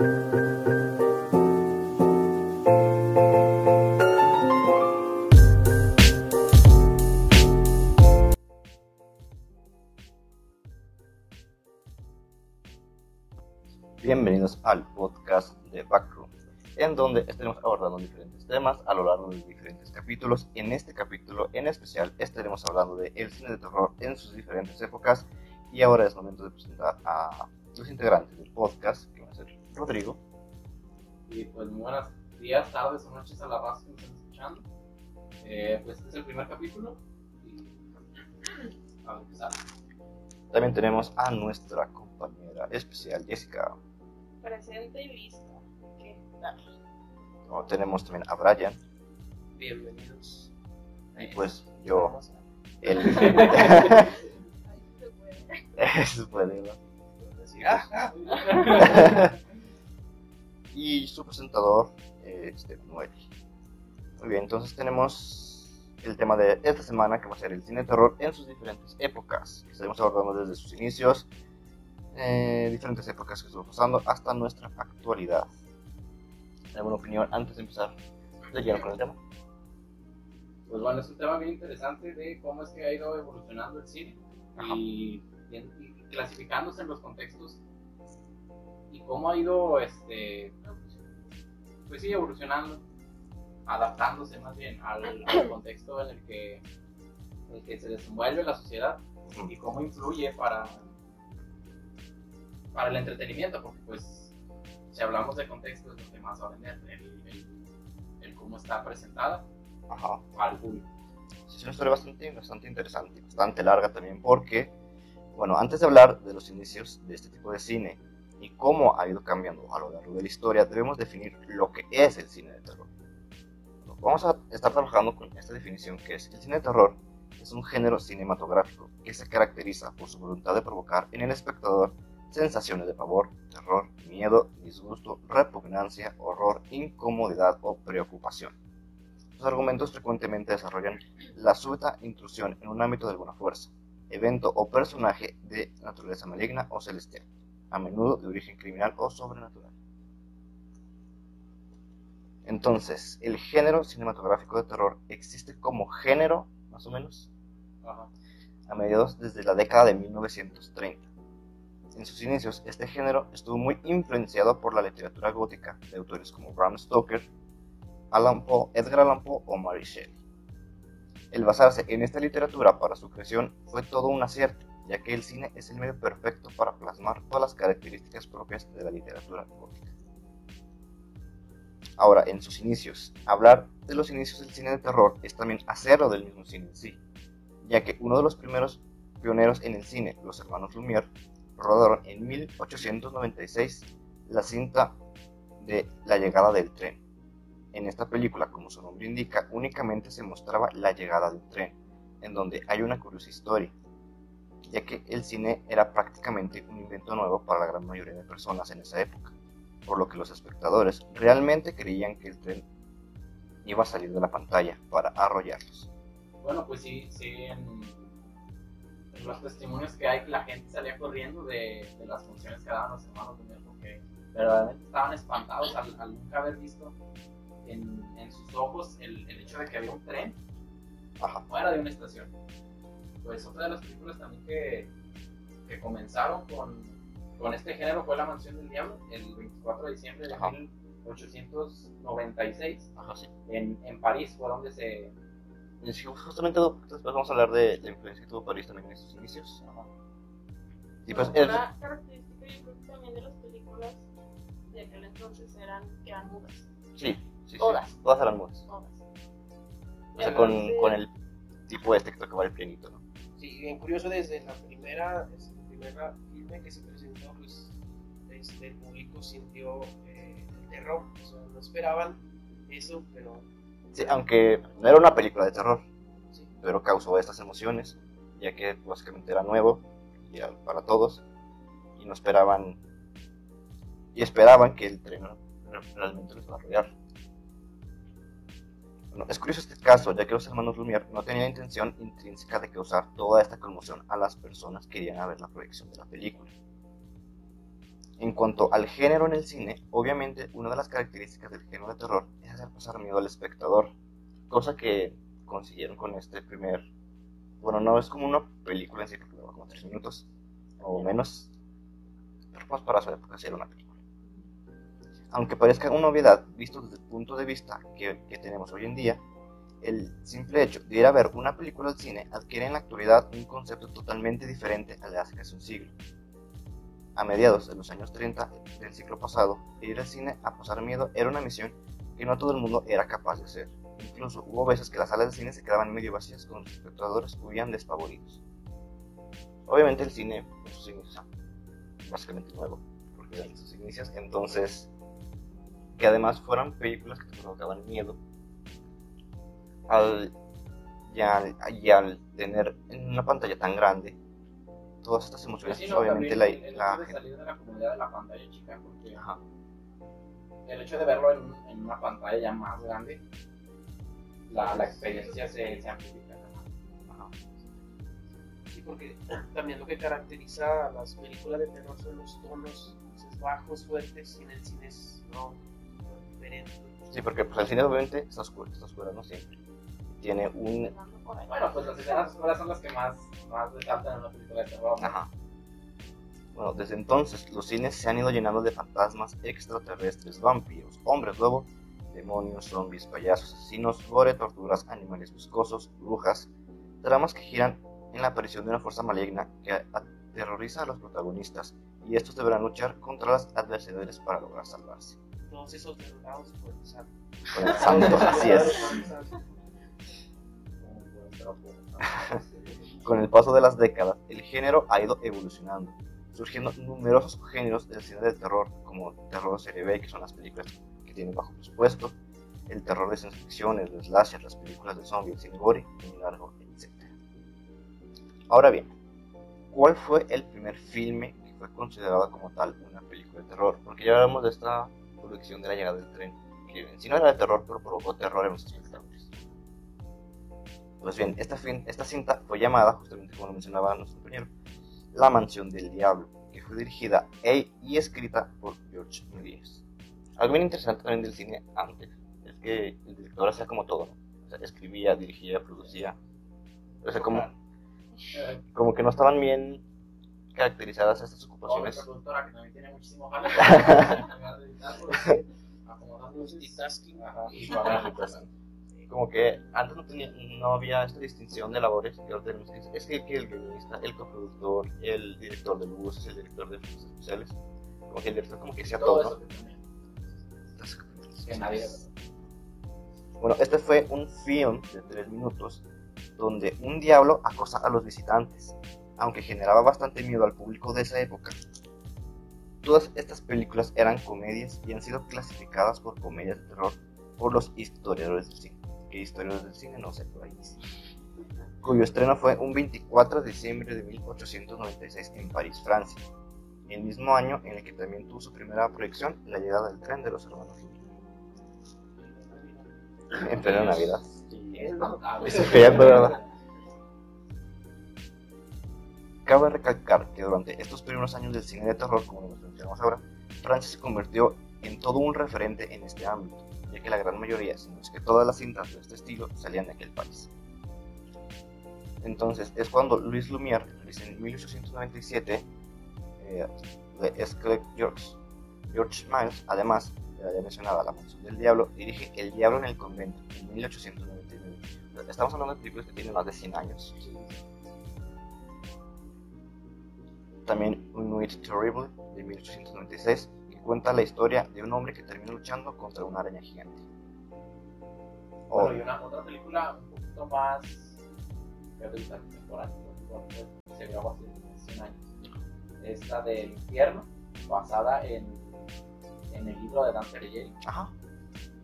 Bienvenidos al podcast de Backroom, en donde estaremos abordando diferentes temas a lo largo de diferentes capítulos. En este capítulo en especial estaremos hablando de el cine de terror en sus diferentes épocas y ahora es momento de presentar a los integrantes del podcast, que van a ser Rodrigo. Y pues muy buenos días, tardes o noches a la raza que nos están escuchando. Eh, pues este es el primer capítulo y a empezar. También tenemos a nuestra compañera especial Jessica. presente y listo. ¿Qué tal? Como tenemos también a Brian Bienvenidos. y pues yo, el... Ahí se puede. Eso puede, ¿no? Y su presentador, eh, Noel. Muy bien, entonces tenemos el tema de esta semana que va a ser el cine de terror en sus diferentes épocas. Estaremos abordando desde sus inicios, eh, diferentes épocas que estuvo pasando, hasta nuestra actualidad. ¿Alguna opinión antes de empezar de lleno con el tema? Pues bueno, es un tema bien interesante de cómo es que ha ido evolucionando el cine Ajá. y- y clasificándose en los contextos y cómo ha ido, este, pues sí, evolucionando, adaptándose más bien al, al contexto en el que, en el que se desenvuelve la sociedad y cómo influye para, para el entretenimiento, porque pues si hablamos de contexto es lo que más va a vender, el, el- el cómo está presentada Ajá. al público. Sí, Es una historia bastante, bastante interesante, bastante larga también, porque, bueno, antes de hablar de los inicios de este tipo de cine y cómo ha ido cambiando a lo largo de la historia, debemos definir lo que es el cine de terror. Vamos a estar trabajando con esta definición que es el cine de terror es un género cinematográfico que se caracteriza por su voluntad de provocar en el espectador sensaciones de pavor, terror, miedo, disgusto, repugnancia, horror, incomodidad o preocupación. Sus argumentos frecuentemente desarrollan la súbita intrusión en un ámbito de alguna fuerza, evento o personaje de naturaleza maligna o celestial, a menudo de origen criminal o sobrenatural. Entonces, el género cinematográfico de terror existe como género, más o menos, Ajá. a mediados desde la década de 1930. En sus inicios, este género estuvo muy influenciado por la literatura gótica de autores como Bram Stoker, Allan Poe, Edgar Allan Poe o Mary Shelley. El basarse en esta literatura para su creación fue todo un acierto, ya que el cine es el medio perfecto para plasmar todas las características propias de la literatura gótica. Ahora, en sus inicios, hablar de los inicios del cine de terror es también hacerlo del mismo cine en sí, ya que uno de los primeros pioneros en el cine, los hermanos Lumière, rodaron en 1896 la cinta de La llegada del tren. En esta película, como su nombre indica, únicamente se mostraba la llegada del tren, en donde hay una curiosa historia, ya que el cine era prácticamente un invento nuevo para la gran mayoría de personas en esa época, por lo que los espectadores realmente creían que el tren iba a salir de la pantalla para arrollarlos. Bueno, pues sí, sí, en, en los testimonios que hay, la gente salía corriendo de, de las funciones que daban los hermanos Lumière porque verdaderamente estaban espantados al, al nunca haber visto en, en sus ojos el, el hecho de que había un tren Ajá. fuera de una estación. Pues otra de las películas también que, que comenzaron con, con este género fue La Mansión del Diablo, el 24 de diciembre de Ajá. 1896, Ajá, sí. en, en París, fue donde se... Sí, justamente después vamos a hablar de la influencia que tuvo París también en sus inicios. Y pues, el- Una característica yo creo que también de las películas de aquel entonces eran que eran mudas. sí, sí, sí, Todas. todas eran mudas. Todas. O sea, con, con el tipo de texto que va el pianito, ¿no? Sí, bien curioso desde la primera, desde la primera filme que se presentó, pues este, el público sintió eh, el terror, o sea, no esperaban eso, pero Sí, aunque no era una película de terror, sí, pero causó estas emociones, ya que básicamente era nuevo y para todos, y no esperaban, y esperaban que el tren realmente los iba a arrollar. Es curioso este caso, ya que los hermanos Lumière no tenían intención intrínseca de causar toda esta conmoción a las personas que irían a ver la proyección de la película. En cuanto al género en el cine, obviamente una de las características del género de terror es hacer pasar miedo al espectador, cosa que consiguieron con este primer... Bueno, no es como una película en sí, porque como tres minutos o menos, pero pues para su época sí era una película. Aunque parezca una obviedad, visto desde el punto de vista que, que tenemos hoy en día, el simple hecho de ir a ver una película al cine adquiere en la actualidad un concepto totalmente diferente al de hace casi un siglo. A mediados de los años 30 del siglo pasado, ir al cine a pasar miedo era una misión que no todo el mundo era capaz de hacer. Incluso hubo veces que las salas de cine se quedaban medio vacías con los espectadores huían despavoridos. Obviamente el cine en sus inicios básicamente nuevo, porque en sus inicios entonces que además fueran películas que te provocaban miedo al, y, al, y al tener en una pantalla tan grande todas estas emociones, Sí, pues, no, obviamente también la, el la hecho de salir de la comunidad de la pantalla chica, porque Ajá. el hecho de verlo en, en una pantalla ya más grande, la, la experiencia se, se amplifica. Ajá. Sí, porque también lo que caracteriza a las películas de terror son los tonos bajos, fuertes, y en el cine es no, diferente. Sí, porque pues el cine obviamente está oscuro, está oscuro, no siempre. Tiene un... Bueno, pues las escenas oscuras son las que más, más resaltan en una película de terror. ¿no? Ajá. Bueno, desde entonces los cines se han ido llenando de fantasmas extraterrestres, vampiros, hombres lobo, demonios, zombies, payasos, asesinos, gore, torturas, animales viscosos, brujas, tramas que giran en la aparición de una fuerza maligna que aterroriza a los protagonistas y estos deberán luchar contra las adversidades para lograr salvarse. Todos esos derrotados por el santo. Con el santo, así es. Con el paso de las décadas, el género ha ido evolucionando, surgiendo numerosos géneros del cine del terror, como terror serie B, que son las películas que tienen bajo presupuesto, el terror de ciencia ficción, el de slasher, las películas de zombies, el gore, un largo, etc. Ahora bien, ¿cuál fue el primer filme que fue considerado como tal una película de terror? Porque ya hablamos de esta producción de la llegada del tren, que en sí no era de terror, pero provocó terror en los espectadores. Pues bien, esta, fin- esta cinta fue llamada, justamente como lo mencionaba nuestro compañero, La Mansión del Diablo, que fue dirigida e- y escrita por George Méliès. Algo bien interesante también del cine antes es que el director hacía como todo, ¿no? O sea, escribía, dirigía, producía. O sea, como, como que no estaban bien caracterizadas estas ocupaciones. nuestra productora que también tiene muchísimo jale. Acomodando luces. Multitasking. Ajá. Y parásitos. Como que antes no, tenía, no había esta distinción de labores que ahora tenemos. Es que, que el guionista, el coproductor, el director de luces, el director de efectos especiales. Como que el director como que hacía Todo todo. ¿no? Nadie. Bueno, este fue un film de 3 minutos donde un diablo acosa a los visitantes, aunque generaba bastante miedo al público de esa época. Todas estas películas eran comedias y han sido clasificadas por comedias de terror por los historiadores del cine. ¿Qué historiadores del cine? No sé, por ahí. Cuyo estreno fue un 24 de diciembre de 1896 en París, Francia. El mismo año en el que también tuvo su primera proyección, La llegada del tren de los hermanos Lumière. En plena Navidad. Es notable. Es. Cabe recalcar que durante estos primeros años del cine de terror, como lo mencionamos ahora, Francia se convirtió en todo un referente en este ámbito, ya que la gran mayoría, si no es que todas las cintas de este estilo, salían de aquel país. Entonces, es cuando Louis Lumière, en 1897, eh, de Scott George, George Miles, además de la mencionada La Mansión del Diablo, dirige El Diablo en el Convento, en 1899. Estamos hablando de películas que tienen más de 100 años. También Un Nuit Terrible de 1896, que cuenta la historia de un hombre que termina luchando contra una araña gigante. O- Bueno, y una, otra película un poquito más temporal, se grabó hace 100 años. Es la del infierno, basada en, en el libro de Dante Alighieri. Ajá.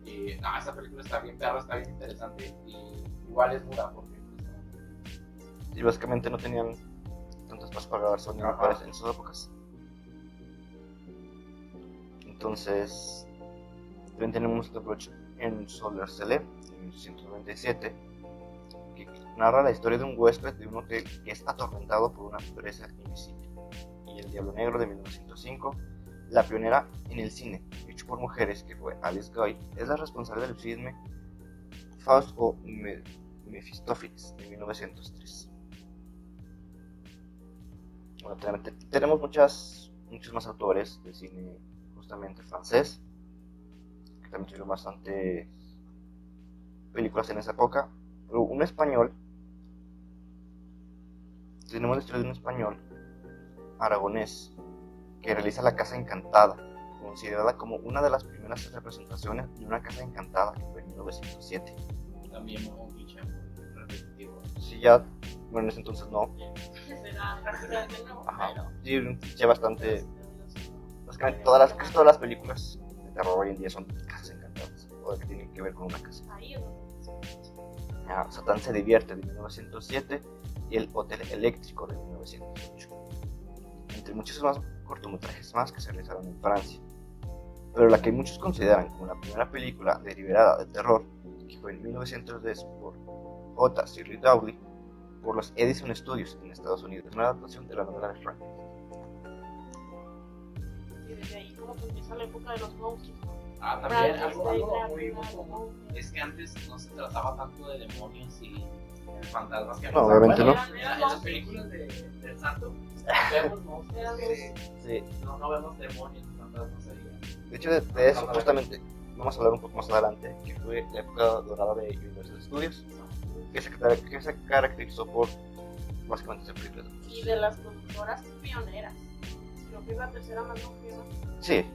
Y no, esa película está bien perra, está bien interesante y igual es muda porque pues, Y básicamente no tenían tantas cosas para grabar sonido Ajá. en sus épocas. Entonces, también tenemos The Bridge en Solar Celeb de 1897, que narra la historia de un huésped de un hotel que es atormentado por una presa invisible. Y El Diablo Negro de 1905, La pionera en el cine, hecho por mujeres, que fue Alice Guy, es la responsable del filme Faust o Me- Mephistófeles de 1903. Bueno, tenemos muchas, muchos más autores de cine justamente francés, que también tuvieron bastante películas en esa época. Pero un español, tenemos la historia de un español aragonés que realiza La Casa Encantada, considerada como una de las primeras representaciones de una casa encantada, que fue en 1907. También un cliché muy repetitivo. Sí, ya, bueno, en ese entonces no, Ajá. pero. sí, un cliché bastante Básicamente todas las, casi todas las películas de terror hoy en día son casas encantadas, o que tienen que ver con una casa. Ah, Satán se divierte de 1907 y El Hotel Eléctrico de 1908. Entre muchos más cortometrajes más que se realizaron en Francia. Pero la que muchos consideran como la primera película deliberada de terror, que fue en 1910 por J. Shirley Dowley, por los Edison Studios en Estados Unidos, una adaptación de la novela de Frank. Y desde ahí como que empieza la época de los monstruos. Ah, también algo, algo muy monstruos. es que antes no se trataba tanto de demonios y fantasmas que No, obviamente Bueno, no. En, la- en las películas de, del santo vemos monstruos, Sí, no, no vemos demonios ni fantasmas ahí. De hecho, de, de eso justamente vamos a hablar un poco más adelante, que fue la época dorada de Universal Studios, que se, que se caracterizó por básicamente ser películas. Y de las productoras pioneras. Creo que es la tercera más longeva. Sí,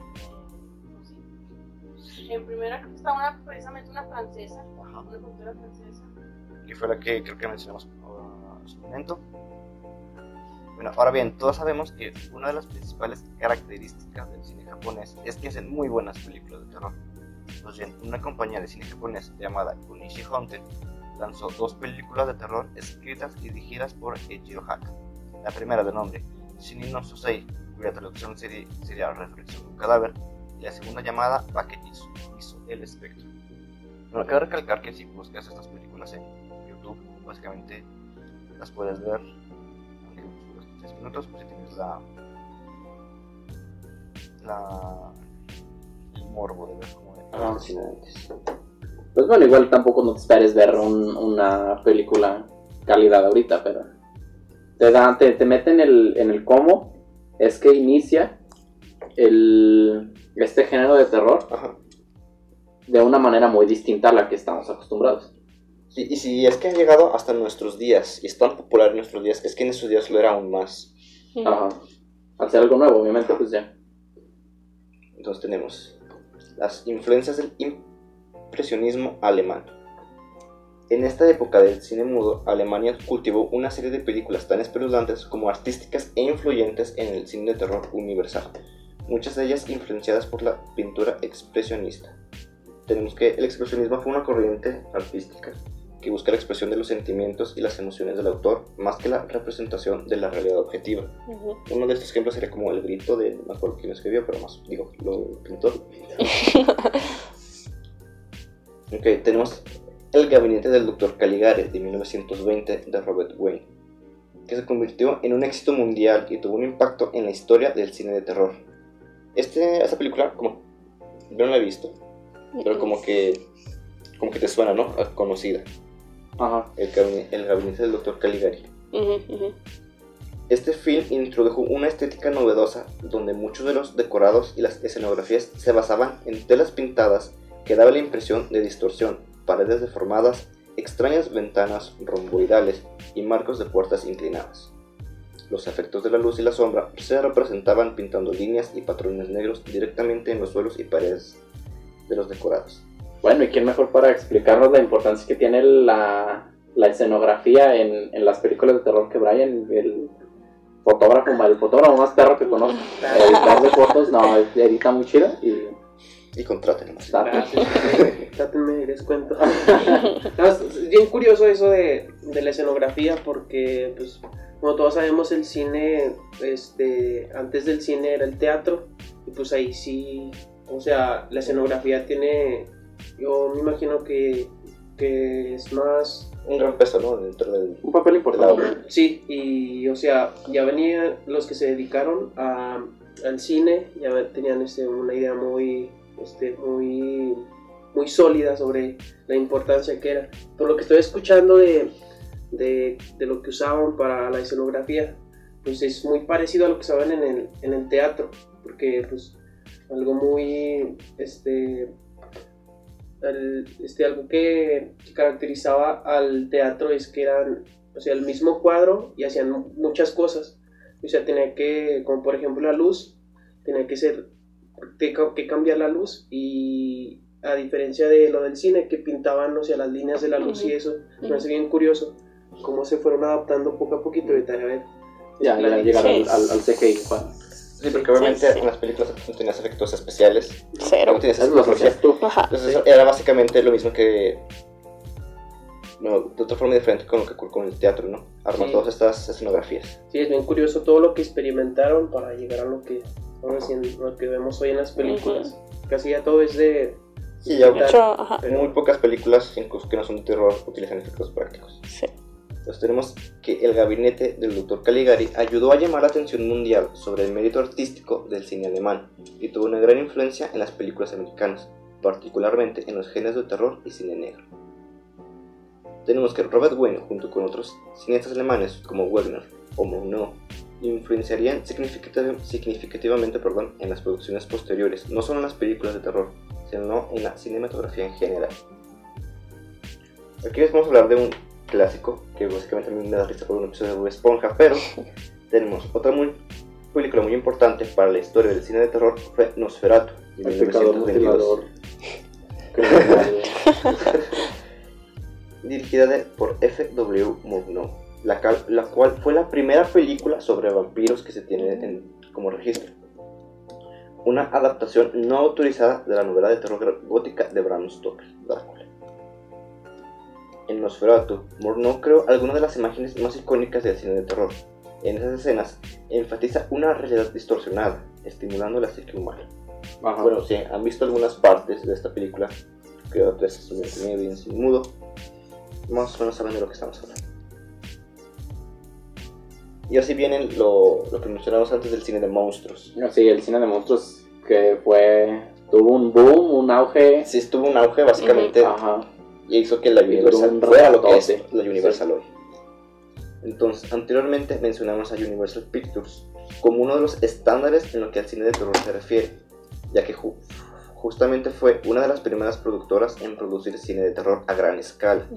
sí. En primera creo que está una, precisamente una francesa, ajá, una productora francesa. que fue la que creo que mencionamos uh, en su momento. Bueno, ahora bien, todos sabemos que una de las principales características del cine japonés es que hacen muy buenas películas de terror. Pues bien, una compañía de cine japonés llamada Kunishi Hunter lanzó dos películas de terror escritas y dirigidas por Eiichiro Haka. La primera de nombre Shinin no Susei, cuya traducción sería, sería Resurrección de un cadáver, y la segunda llamada Baketsu, hizo El Espectro. Bueno, cabe recalcar que si buscas estas películas en YouTube, básicamente las puedes ver, aunque unos 3 minutos, pues si tienes la, la, el morbo de ver cómo Ah, sí, antes. Pues bueno, igual tampoco no te esperes ver un- una película calidad ahorita, pero te dan, te, te meten el, en el cómo es que inicia el, este género de terror Ajá. de una manera muy distinta a la que estamos acostumbrados. Y, y si es que han llegado hasta nuestros días, y es tan popular en nuestros días, es que en esos días lo era aún más. Ajá. Al ser algo nuevo, obviamente, pues ya. Entonces tenemos las influencias del impresionismo alemán. En esta época del cine mudo, Alemania cultivó una serie de películas tan espeluznantes como artísticas e influyentes en el cine de terror universal, muchas de ellas influenciadas por la pintura expresionista. Tenemos que el expresionismo fue una corriente artística que busca la expresión de los sentimientos y las emociones del autor más que la representación de la realidad objetiva. Ujú. Uno de estos ejemplos sería como el grito de, no me acuerdo quién escribió, pero más, digo, lo pintó. ok, tenemos El gabinete del Dr. Caligari de 1920 de Robert Wayne, que se convirtió en un éxito mundial y tuvo un impacto en la historia del cine de terror. Este, esta película, como yo no la he visto, pero como que, como que te suena, ¿no? A Conocida. Ajá. El, gabi- el gabinete del Dr. Caligari. Ujú, ujú. Este film introdujo una estética novedosa donde muchos de los decorados y las escenografías se basaban en telas pintadas que daban la impresión de distorsión, paredes deformadas, extrañas ventanas romboidales y marcos de puertas inclinadas. Los efectos de la luz y la sombra se representaban pintando líneas y patrones negros directamente en los suelos y paredes de los decorados. Bueno, ¿y quién mejor para explicarnos la importancia que tiene la, la escenografía en, en las películas de terror que Brian, el fotógrafo, el fotógrafo más perro que conozco, editor de fotos, no, edita muy chido y Y contrátenlo. está Gracias. Dátenme descuento. No, es bien curioso eso de, de la escenografía porque, pues, como todos sabemos, el cine, este, antes del cine era el teatro y pues ahí sí, o sea, la escenografía tiene, yo me imagino que, que es más Un gran peso, ¿no? Dentro del... un papel de importante. Sí, y o sea, ya venían los que se dedicaron a, al cine, ya tenían este, una idea muy, este, muy, muy sólida sobre la importancia que era. Por lo que estoy escuchando de, de, de lo que usaban para la escenografía, pues es muy parecido a lo que usaban en el, en el teatro, porque pues algo muy, este, al- este, algo que, que caracterizaba al teatro es que eran, o sea, el mismo cuadro y hacían mu- muchas cosas. O sea, tenía que, como por ejemplo la luz, tenía que ser, que, que cambiar la luz y a diferencia de lo del cine, que pintaban, o sea, las líneas de la luz y eso, me hace bien curioso cómo se fueron adaptando poco a poquito. Ahorita, a ver, Ya, ya llegar al, Sí. al, al CGI. Juan. Sí, porque obviamente Sí, sí. en las películas no tenías efectos especiales, Cero. no tenías tecnología. Entonces era básicamente lo mismo que... No, de otra forma diferente con lo que ocurre con el teatro, ¿no? Armar Sí. todas estas escenografías. Sí, es bien curioso todo lo que experimentaron para llegar a lo que, lo que vemos hoy en las películas. Casi ya todo es de... Sí, ya ajá. Pero- muy pocas películas, que no son de terror, utilizan efectos prácticos. Sí. Entonces tenemos que el gabinete del Dr. Caligari ayudó a llamar la atención mundial sobre el mérito artístico del cine alemán y tuvo una gran influencia en las películas americanas, particularmente en los géneros de terror y cine negro. Tenemos que Robert Wayne, junto con otros cineastas alemanes como Wagner o Murnau, influenciarían significativ- significativamente perdón, en las producciones posteriores, no solo en las películas de terror, sino en la cinematografía en general. Aquí les vamos a hablar de un clásico que básicamente a mí me da risa por un episodio de Bob Esponja, pero tenemos otra muy, película muy importante para la historia del cine de terror fue Nosferatu de El pecador 1922, mutilador. dirigida por F.W. Murnau, la, cual fue la primera película sobre vampiros que se tiene en- como registro. Una adaptación no autorizada de la novela de terror gótica de Bram Stoker, Drácula. En Nosferatu, Murnau creó algunas de las imágenes más icónicas del cine de terror. En esas escenas enfatiza una realidad distorsionada, estimulando la psique humana. Ajá. Bueno, si han visto algunas partes de esta película, que otras es un medio y en cine mudo, más o menos saben de lo que estamos hablando. Y así viene lo, lo que mencionamos antes del cine de monstruos. Sí, el cine de monstruos que fue. tuvo un boom, un auge. Sí, estuvo un auge básicamente Ajá. y hizo que la Universal un fuera lo que es la Universal hoy. Entonces, anteriormente mencionamos a Universal Pictures como uno de los estándares en lo que al cine de terror se refiere, ya que justamente fue una de las primeras productoras en producir cine de terror a gran escala,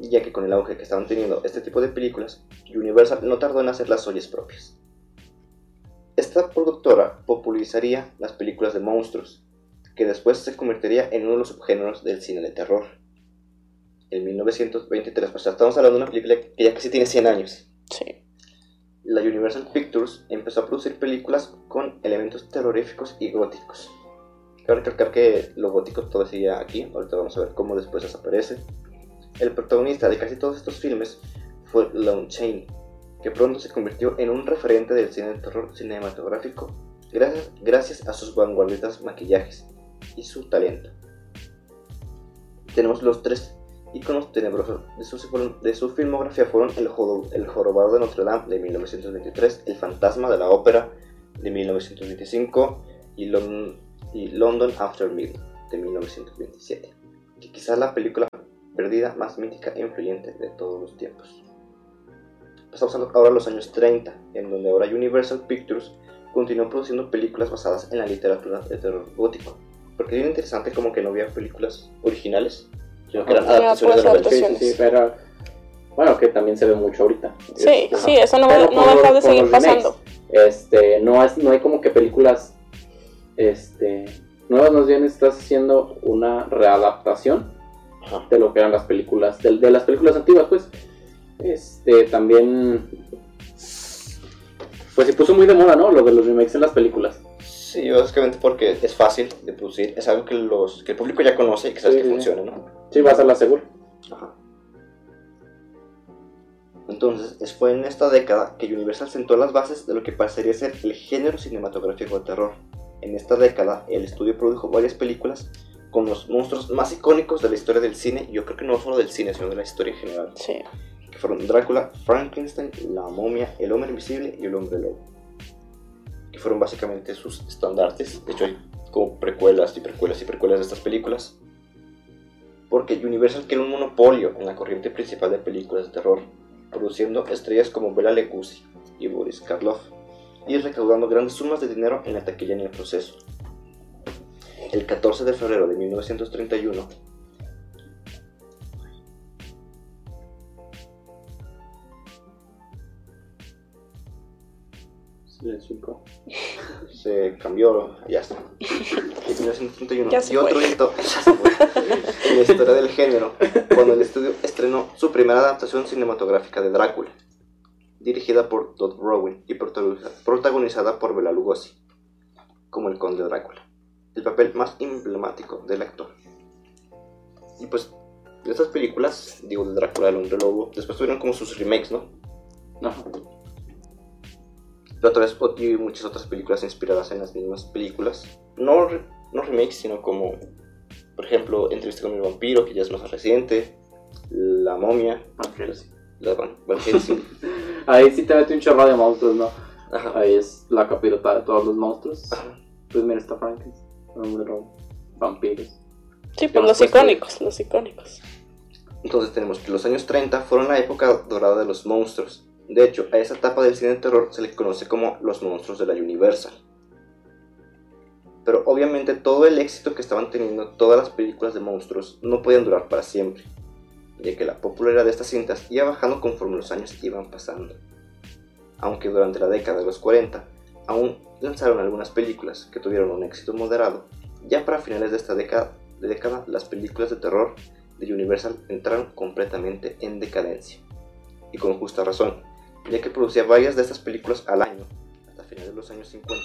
ya que con el auge que estaban teniendo este tipo de películas, Universal no tardó en hacer las suyas propias. Esta productora popularizaría las películas de monstruos, que después se convertiría en uno de los subgéneros del cine de terror. En 1923, o sea, estamos hablando de una película que ya casi tiene 100 años. Sí. La Universal Pictures empezó a producir películas con elementos terroríficos y góticos. Cabe recalcar que lo gótico todo seguía aquí, ahorita vamos a ver cómo después desaparece. El protagonista de casi todos estos filmes fue Lon Chaney, que pronto se convirtió en un referente del cine de terror cinematográfico gracias, gracias a sus vanguardistas maquillajes y su talento. Tenemos los tres iconos tenebrosos de su, filmografía fueron el, el Jorobado de Notre Dame de 1923, El Fantasma de la Ópera de 1925 y, Lon- y London After Midnight de 1927, que quizás la película perdida más mítica e influyente de todos los tiempos. Pasamos a- ahora a los años 30, en donde ahora Universal Pictures continuó produciendo películas basadas en la literatura de terror gótico. Porque es bien interesante como que no había películas originales, sino que eran adaptaciones de novelas. Sí, sí, sí, pero. Bueno, que también se ve mucho ahorita. Sí, Ajá. sí, eso no, Pero no con deja los- de seguir remakes, pasando. Este, no, es, no hay como que películas este, nuevas, más bien estás haciendo una readaptación Ajá. de lo que eran las películas, de, de las películas antiguas, pues. Este, también. Pues se puso muy de moda, ¿no? Lo de los remakes en las películas. Sí, básicamente porque es fácil de producir, es algo que, los, que el público ya conoce y que sabe Sí, que sí. funciona, ¿no? Sí, vas a la segura. Ajá. Entonces, es- fue en esta década que Universal sentó las bases de lo que pasaría a ser el género cinematográfico de terror. En esta década, el estudio produjo varias películas con los monstruos más icónicos de la historia del cine, yo creo que no solo del cine, sino de la historia en general, Sí. que fueron Drácula, Frankenstein, la momia, el hombre invisible y el hombre lobo. que fueron básicamente sus estandartes. De hecho, hay como precuelas y precuelas y precuelas de estas películas. Porque Universal quiere un monopolio en la corriente principal de películas de terror, produciendo estrellas como Bela Lugosi y Boris Karloff, y recaudando grandes sumas de dinero en la taquilla en el proceso. El 14 de febrero de 1931, Silencio incómodo. se cambió, ya está. En 1931. Ya se y otro hito en la historia del género, cuando el estudio estrenó su primera adaptación cinematográfica de Drácula, dirigida por Todd Rowan y protagoniza- protagonizada por Bela Lugosi, como el conde Drácula, el papel más emblemático del actor. Y pues, de estas películas, digo, de Drácula, el hombre lobo, después tuvieron como sus remakes, ¿no? Ajá. Pero otra vez y muchas otras películas inspiradas en las mismas películas. No, re- no remakes, sino como, por ejemplo, Entrevista con el vampiro, que ya es más reciente, La momia, Van Helsing. la Van, Van Helsing. Ahí sí te mete un chorro de monstruos, ¿no? Ajá. Ahí es la capirota de todos los monstruos. Ajá. Pues mira, está Frankenstein, hombre lobo, vampiros. Sí, ¿Qué pues los icónicos, los icónicos. Entonces tenemos que los años 30 fueron la época dorada de los monstruos. De hecho, a esa etapa del cine de terror se le conoce como los monstruos de la Universal. Pero obviamente todo el éxito que estaban teniendo todas las películas de monstruos no podían durar para siempre, ya que la popularidad de estas cintas iba bajando conforme los años iban pasando. Aunque durante la década de los 40 aún lanzaron algunas películas que tuvieron un éxito moderado, ya para finales de esta década, década las películas de terror de Universal entraron completamente en decadencia. Y con justa razón, ya que producía varias de estas películas al año, hasta finales de los años 50.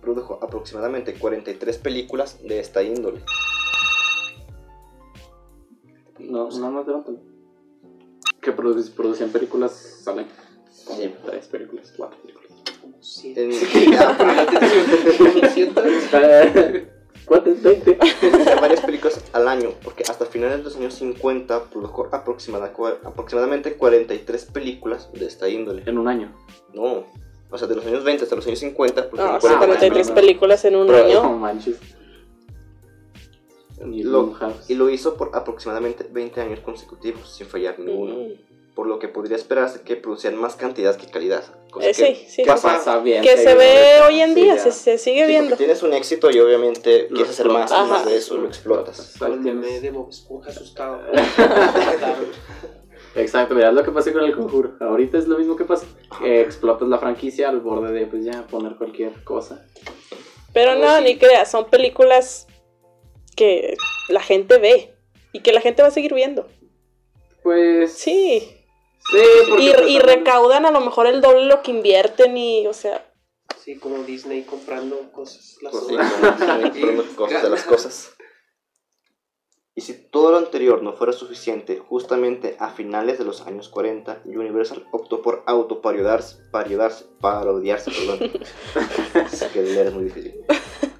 Produjo aproximadamente 43 películas de esta índole. No, no más levántalo. Que produ- producían películas, salen como Sí. tres películas, cuatro películas. Sí. Ah. ¿Cuántas? 20. producía varias películas al año, porque hasta finales de los años 50 produjo aproximada- aproximadamente 43 películas de esta índole. En un año. No, o sea, de los años 20 hasta los años 50 produjo No, 43 43 no, no. películas en un Pero- año. No manches. Ni Lo- y lo hizo por aproximadamente 20 años consecutivos, sin fallar ninguno. Mm. Por lo que podría esperarse que producieran más cantidad que calidad. cosa Eh, que sí, sí, pasa- sí. Pasa bien. Que se ve hoy en Sí, día, ya. se, se sigue Sí, viendo. porque tienes un éxito y obviamente Lo quieres hacer más, explotas. más Ajá. de eso, lo explotas. Meme de Bob Esponja asustado. Exacto, mira, es lo que pasa con el conjuro. Ahorita es lo mismo que pasa. Eh, explotas la franquicia al borde de, pues ya, poner cualquier cosa. Pero no, sí. ni creas, son películas que la gente ve y que la gente va a seguir viendo. Pues. Sí. Sí, porque. Y, pues, y recaudan a lo mejor el doble de lo que invierten y, o sea, Sí, como Disney comprando cosas. Las Pues sí, comprando cosas de las cosas. Y si todo lo anterior no fuera suficiente, justamente a finales de los años 40, Universal optó por autoparodiarse, parodiarse, parodiarse, perdón. es que leer es muy difícil.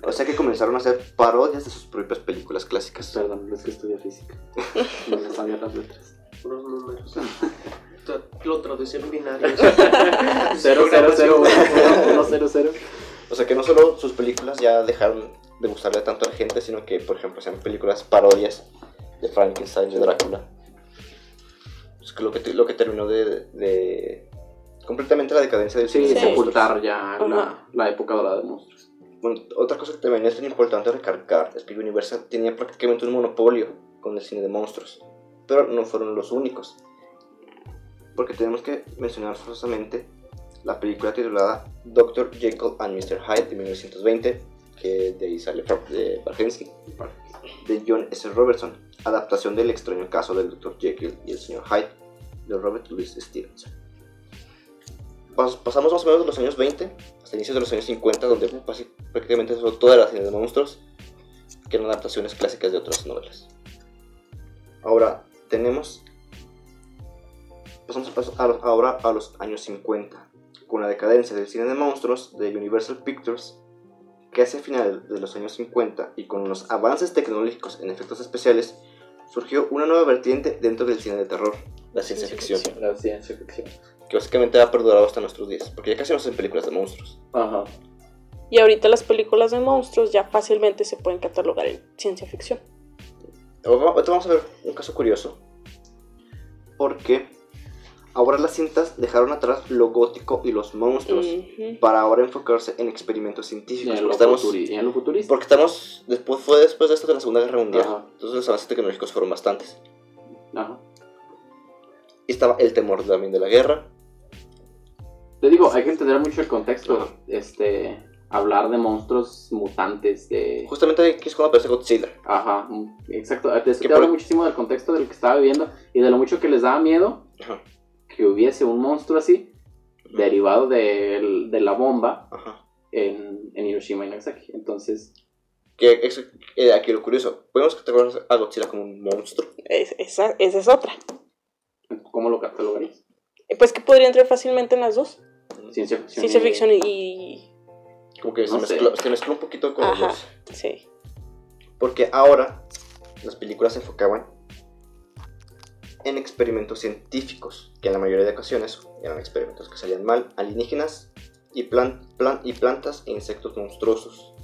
O sea que comenzaron a hacer parodias de sus propias películas clásicas. Perdón, es que estudié física. No me sabía las letras. Puros números. Lo traduce en binarios. 0, 0, 0, 1, 0, 0. O sea que no solo sus películas ya dejaron de gustarle tanto a la gente, sino que, por ejemplo, sean películas parodias de Frankenstein, de Drácula. Es que lo que, lo que terminó de, de- completamente la decadencia del cine Sí, sepultar ya la, la época dorada de monstruos. Bueno, otra cosa que también es bien importante recalcar es que Universal tenía prácticamente un monopolio con el cine de monstruos, pero no fueron los únicos. Porque tenemos que mencionar forzosamente la película titulada Dr. Jekyll and Mr. Hyde de 1920, que de ahí sale de Helsing, de John S. Robertson, adaptación del extraño caso del Dr. Jekyll y el Sr. Hyde de Robert Louis Stevenson. Pas- pasamos más o menos de los años 20 hasta inicios de los años 50, donde prácticamente solo toda la cine de monstruos, que eran adaptaciones clásicas de otras novelas. Ahora, tenemos. Pasamos a a los- ahora a los años 50, con la decadencia del cine de monstruos de Universal Pictures, que hacia final de los años 50 y con los avances tecnológicos en efectos especiales, surgió una nueva vertiente dentro del cine de terror, la ciencia Ciencia ficción, La ciencia ficción. que básicamente ha perdurado hasta nuestros días, porque ya casi no se hacen películas de monstruos. Ajá. Y ahorita las películas de monstruos ya fácilmente se pueden catalogar en ciencia ficción. Ahora ahorita vamos a ver un caso curioso, porque ahora las cintas dejaron atrás lo gótico y los monstruos, Ujú. para ahora enfocarse en experimentos Y científicos. en, lo porque estamos, futuri- y en lo futurista. porque estamos, después, fue después de esto de la Segunda Guerra Mundial, Ajá. entonces los avances tecnológicos fueron bastantes. Ajá. Y estaba el temor también de la guerra, Te digo, hay que entender mucho el contexto. Ajá. Este, hablar de monstruos mutantes, de... Justamente aquí es cuando aparece Godzilla. Ajá, exacto. Te habla por- muchísimo del contexto del que estaba viviendo y de lo mucho que les daba miedo Ajá. Que hubiese un monstruo así, derivado del- de, la bomba en, en Hiroshima y Nagasaki. Entonces, Que eso, eh, aquí lo curioso, podemos categorizar a Godzilla como un monstruo. Es- esa, esa es otra. ¿cómo lo catalogarías? Eh, Pues que podría entrar fácilmente en las dos. Ciencia ficción. Ciencia y- ficción y... Como que se, No mezcló, se mezcló un poquito con Ajá. los dos. Sí. Porque ahora las películas se enfocaban en experimentos científicos, que en la mayoría de ocasiones eran experimentos que salían mal, alienígenas y, plan, plan- y plantas e insectos monstruosos.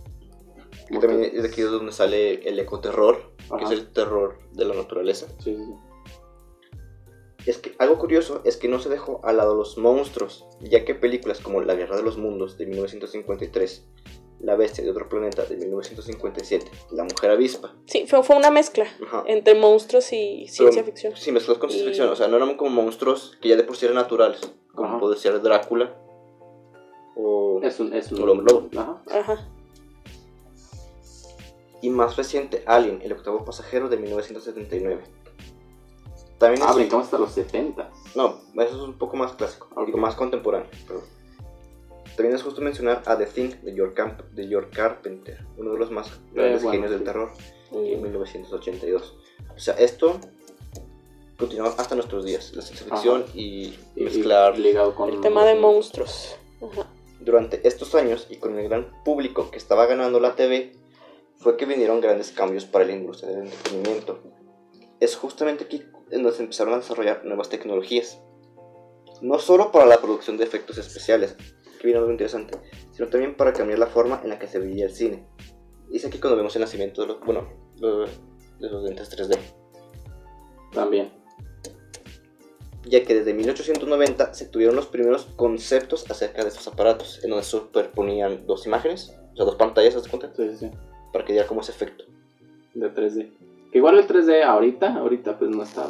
Que también es de aquí donde sale el ecoterror, que Ajá. es el terror de la naturaleza. Sí, sí, sí. Es que algo curioso es que no se dejó al lado los monstruos, ya que películas como La Guerra de los Mundos de 1953, La Bestia de otro planeta de 1957, La Mujer Avispa, Sí, fue, fue una mezcla ajá, entre monstruos y ciencia ficción. Sí, mezclados con ciencia Y- ficción. O sea, no eran como monstruos que ya de por sí eran naturales. Como Ajá. puede ser Drácula. O. Es un... Es un El hombre lobo. Ajá. Ajá. Y más reciente, Alien, el octavo pasajero de 1979. También Ah, es. brincamos hasta los 70. No, eso es un poco más clásico. Digo, más contemporáneo. perdón. También es justo mencionar a The Thing de George, Camp de George Carpenter, uno de los más grandes Eh, bueno, genios sí. del terror, en Mm. 1982. O sea, esto continúa hasta nuestros días. La ciencia ficción y Y- y mezclar ligado con El tema de monstruos. Ajá. Durante estos años y con el gran público que estaba ganando la TV, fue que vinieron grandes cambios para la industria del entretenimiento. Es justamente aquí en donde se empezaron a desarrollar nuevas tecnologías. No solo para la producción de efectos especiales, viene algo interesante, sino también para cambiar la forma en la que se veía el cine. Y es aquí cuando vemos el nacimiento de los, bueno, de los lentes 3D. También. ya que desde 1890 se tuvieron los primeros conceptos acerca de estos aparatos, en donde superponían dos imágenes, o sea, dos pantallas, ¿te das cuenta? Sí, sí, sí. Para que diera como ese efecto. De 3D. Que igual el 3D ahorita, ahorita pues no está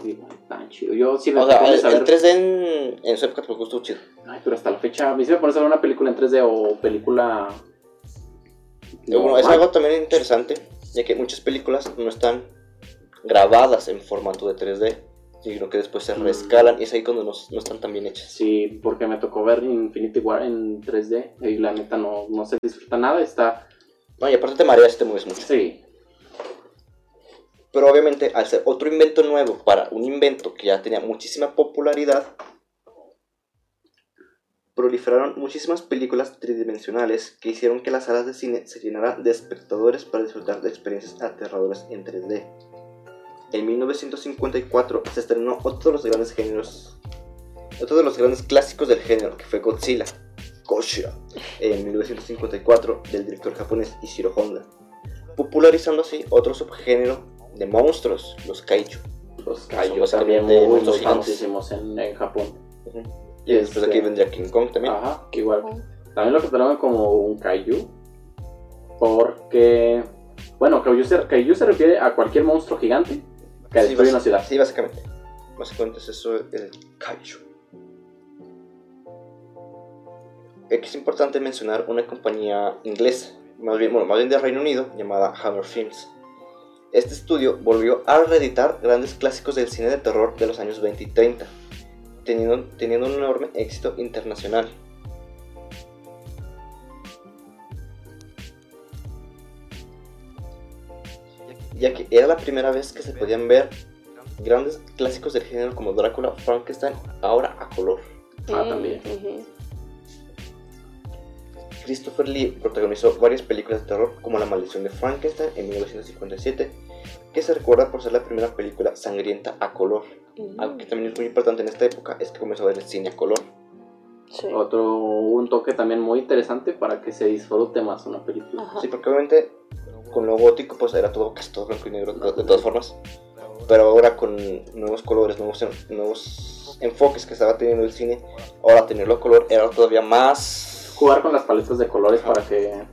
tan chido. Yo sí me O sea, el, saber- el 3D en, en su época me gustó chido. Ay, pero hasta la fecha, me hicieron ponerse a ver una película en 3D o película. Bueno, es algo también interesante, ya que muchas películas no están grabadas en formato de 3D, sino que después se Mm. rescalan y es ahí cuando no, no están tan bien hechas. Sí, porque me tocó ver Infinity War en 3D y la neta no, no se disfruta nada. Está. No, y aparte te mareas y te mueves mucho. Sí, Pero obviamente, al ser otro invento nuevo para un invento que ya tenía muchísima popularidad, proliferaron muchísimas películas tridimensionales que hicieron que las salas de cine se llenaran de espectadores para disfrutar de experiencias aterradoras en 3D. En 1954 se estrenó otro de los grandes géneros, otro de los grandes clásicos del género, que fue Godzilla, Godzilla, en 1954 del director japonés Ishiro Honda, popularizando así otro subgénero de monstruos, los kaiju. los kaiju también muy, muy monstruos gigantes. famosísimos en, en Japón. Y después aquí Este- vendría King Kong también. Ajá, que igual. También lo catalogan como un kaiju. Porque. Bueno, kaiju se, kaiju se refiere a cualquier monstruo gigante que Sí, destruye bas- una ciudad. Sí, básicamente. Básicamente es eso el kaiju. Aquí es importante mencionar una compañía inglesa, más bien, bueno, más bien de Reino Unido, llamada Hammer Films. Este estudio volvió a reeditar grandes clásicos del cine de terror de los años 20 y 30, teniendo, teniendo un enorme éxito internacional. Ya que era la primera vez que se podían ver grandes clásicos del género como Drácula, Frankenstein, ahora a color. Ah, también. Christopher Lee protagonizó varias películas de terror como La maldición de Frankenstein en 1957 que se recuerda por ser la primera película sangrienta a color. Mm, Algo que también es muy importante en esta época es que comenzó a ver el cine a color. sí. Otro, un toque también muy interesante para que se disfrute más una película. Ajá. Sí, porque obviamente con lo gótico pues era todo casi todo blanco y negro de, de todas formas. Pero ahora con nuevos colores, nuevos, nuevos enfoques que estaba teniendo el cine, ahora tenerlo a color era todavía más... Jugar con las paletas de colores para que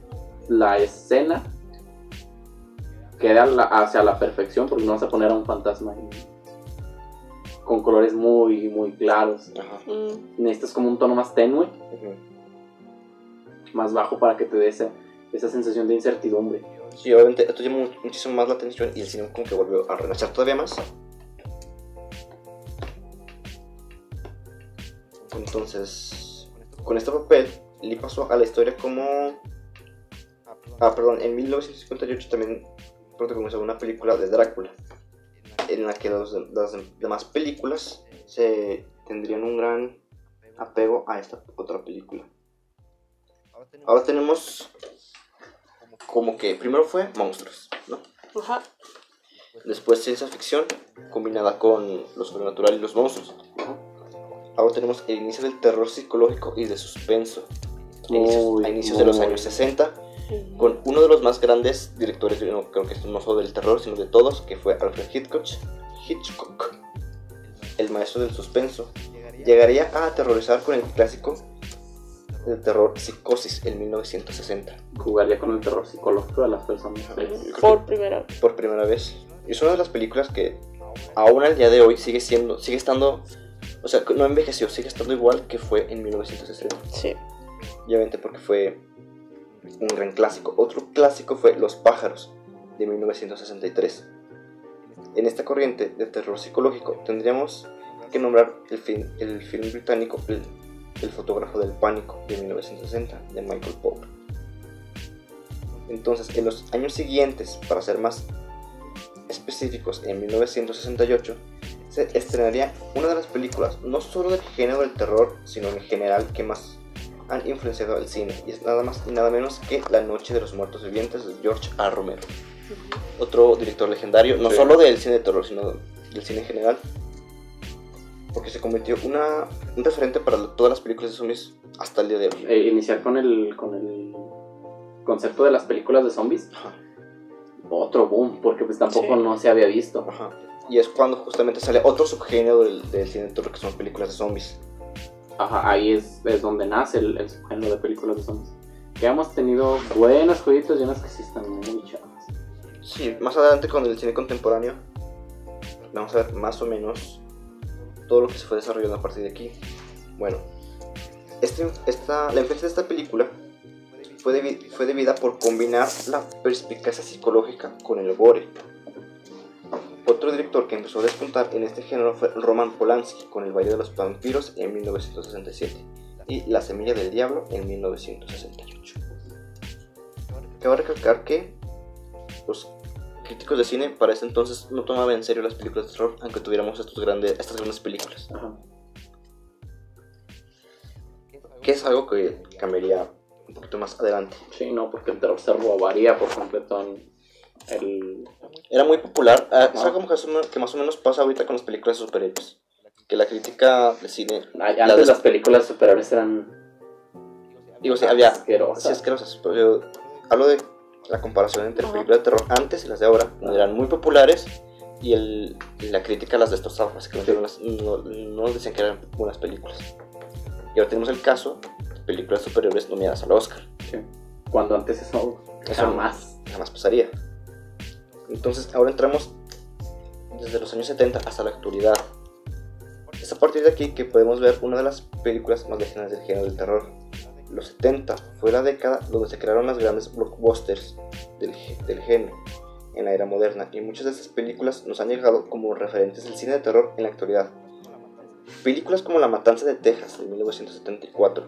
la escena quede hacia la perfección, porque no vas a poner a un fantasma ahí con colores muy, muy claros. Ajá. Mm, Necesitas como un tono más tenue, más bajo para que te dé esa, esa sensación de incertidumbre. Sí, obviamente esto llamó muchísimo más la atención y el cine como que volvió a renacer todavía más. Entonces, con este papel, Lee pasó a la historia como... Ah, perdón, en 1958 también protagonizó una película de Drácula, en la que los de- las demás películas se tendrían un gran apego a esta otra película. Ahora tenemos como que primero fue monstruos, ¿no? Ajá. Después ciencia ficción combinada con lo sobrenatural y los monstruos. Ahora tenemos el inicio del terror psicológico y de suspenso. A inicios, a inicios de los años 60, Mm, con uno de los más grandes directores, no creo que esto no solo del terror, sino de todos, que fue Alfred Hitchcock. Hitchcock, el maestro del suspenso, llegaría a aterrorizar con el clásico del terror Psicosis en 1960. Jugaría con el terror psicológico de las personas. Por primera vez. por primera vez. Y es una de las películas que aún al día de hoy sigue siendo, sigue estando, o sea, no envejeció, sigue estando igual que fue en 1960. Sí. Obviamente porque fue un gran clásico. Otro clásico fue Los pájaros de 1963. En esta corriente de terror psicológico tendríamos que nombrar el film, el film británico el, el fotógrafo del pánico de 1960 de Michael Pope. Entonces, en los años siguientes, para ser más específicos, en 1968 se estrenaría una de las películas, no solo del género del terror, sino en general que más han influenciado al cine, y es nada más y nada menos que La Noche de los Muertos Vivientes de George A. Romero, otro director legendario, no Sí. solo del cine de terror, sino del cine en general, porque se convirtió una, un referente para todas las películas de zombies hasta el día de hoy. Eh, iniciar con el, con el concepto de las películas de zombies. Ajá, Otro boom, porque pues tampoco Sí. no se había visto. ajá. Y es cuando justamente sale otro subgénero del, del cine de terror que son películas de zombies. Ajá, ahí es, es donde nace el, el subgénero de películas de zombies. Que hemos tenido buenas joyitas y unas que sí están muy chavas. Sí, más adelante con el cine contemporáneo vamos a ver más o menos todo lo que se fue desarrollando a partir de aquí. Bueno, este, esta, la influencia de esta película fue, fue debida por combinar la perspicacia psicológica con el gore. Otro director que empezó a despuntar en este género fue Roman Polanski con El baile de los vampiros en 1967 y La semilla del diablo en 1968. Cabe recalcar que los críticos de cine para ese entonces no tomaban en serio las películas de terror, aunque tuviéramos estos grandes, estas grandes películas. Ajá. Que es algo que cambiaría un poquito más adelante. Sí, no, porque el terror se robaría por completo en el... Era muy popular, ah, es algo que más o menos- pasa ahorita con las películas de superhéroes. Que la crítica de cine, Ay, La Antes de- las películas superiores eran digo, sí, había asquerosas. sí, asquerosas, pero yo hablo de la comparación entre películas de terror antes y las de ahora, donde eran muy populares y, el, y la crítica las destrozaba, básicamente no, las- no, no decían que eran buenas películas. Y ahora tenemos el caso de películas superiores nominadas al Oscar. Sí. Cuando antes eso Eso jamás. jamás pasaría. Entonces ahora entramos desde los años 70 hasta la actualidad. Es a partir de aquí que podemos ver una de las películas más legendarias del género del terror. Los 70 fue la década donde se crearon las grandes blockbusters del, del género en la era moderna y muchas de estas películas nos han llegado como referentes del cine de terror en la actualidad. Películas como La Matanza de Texas de 1974.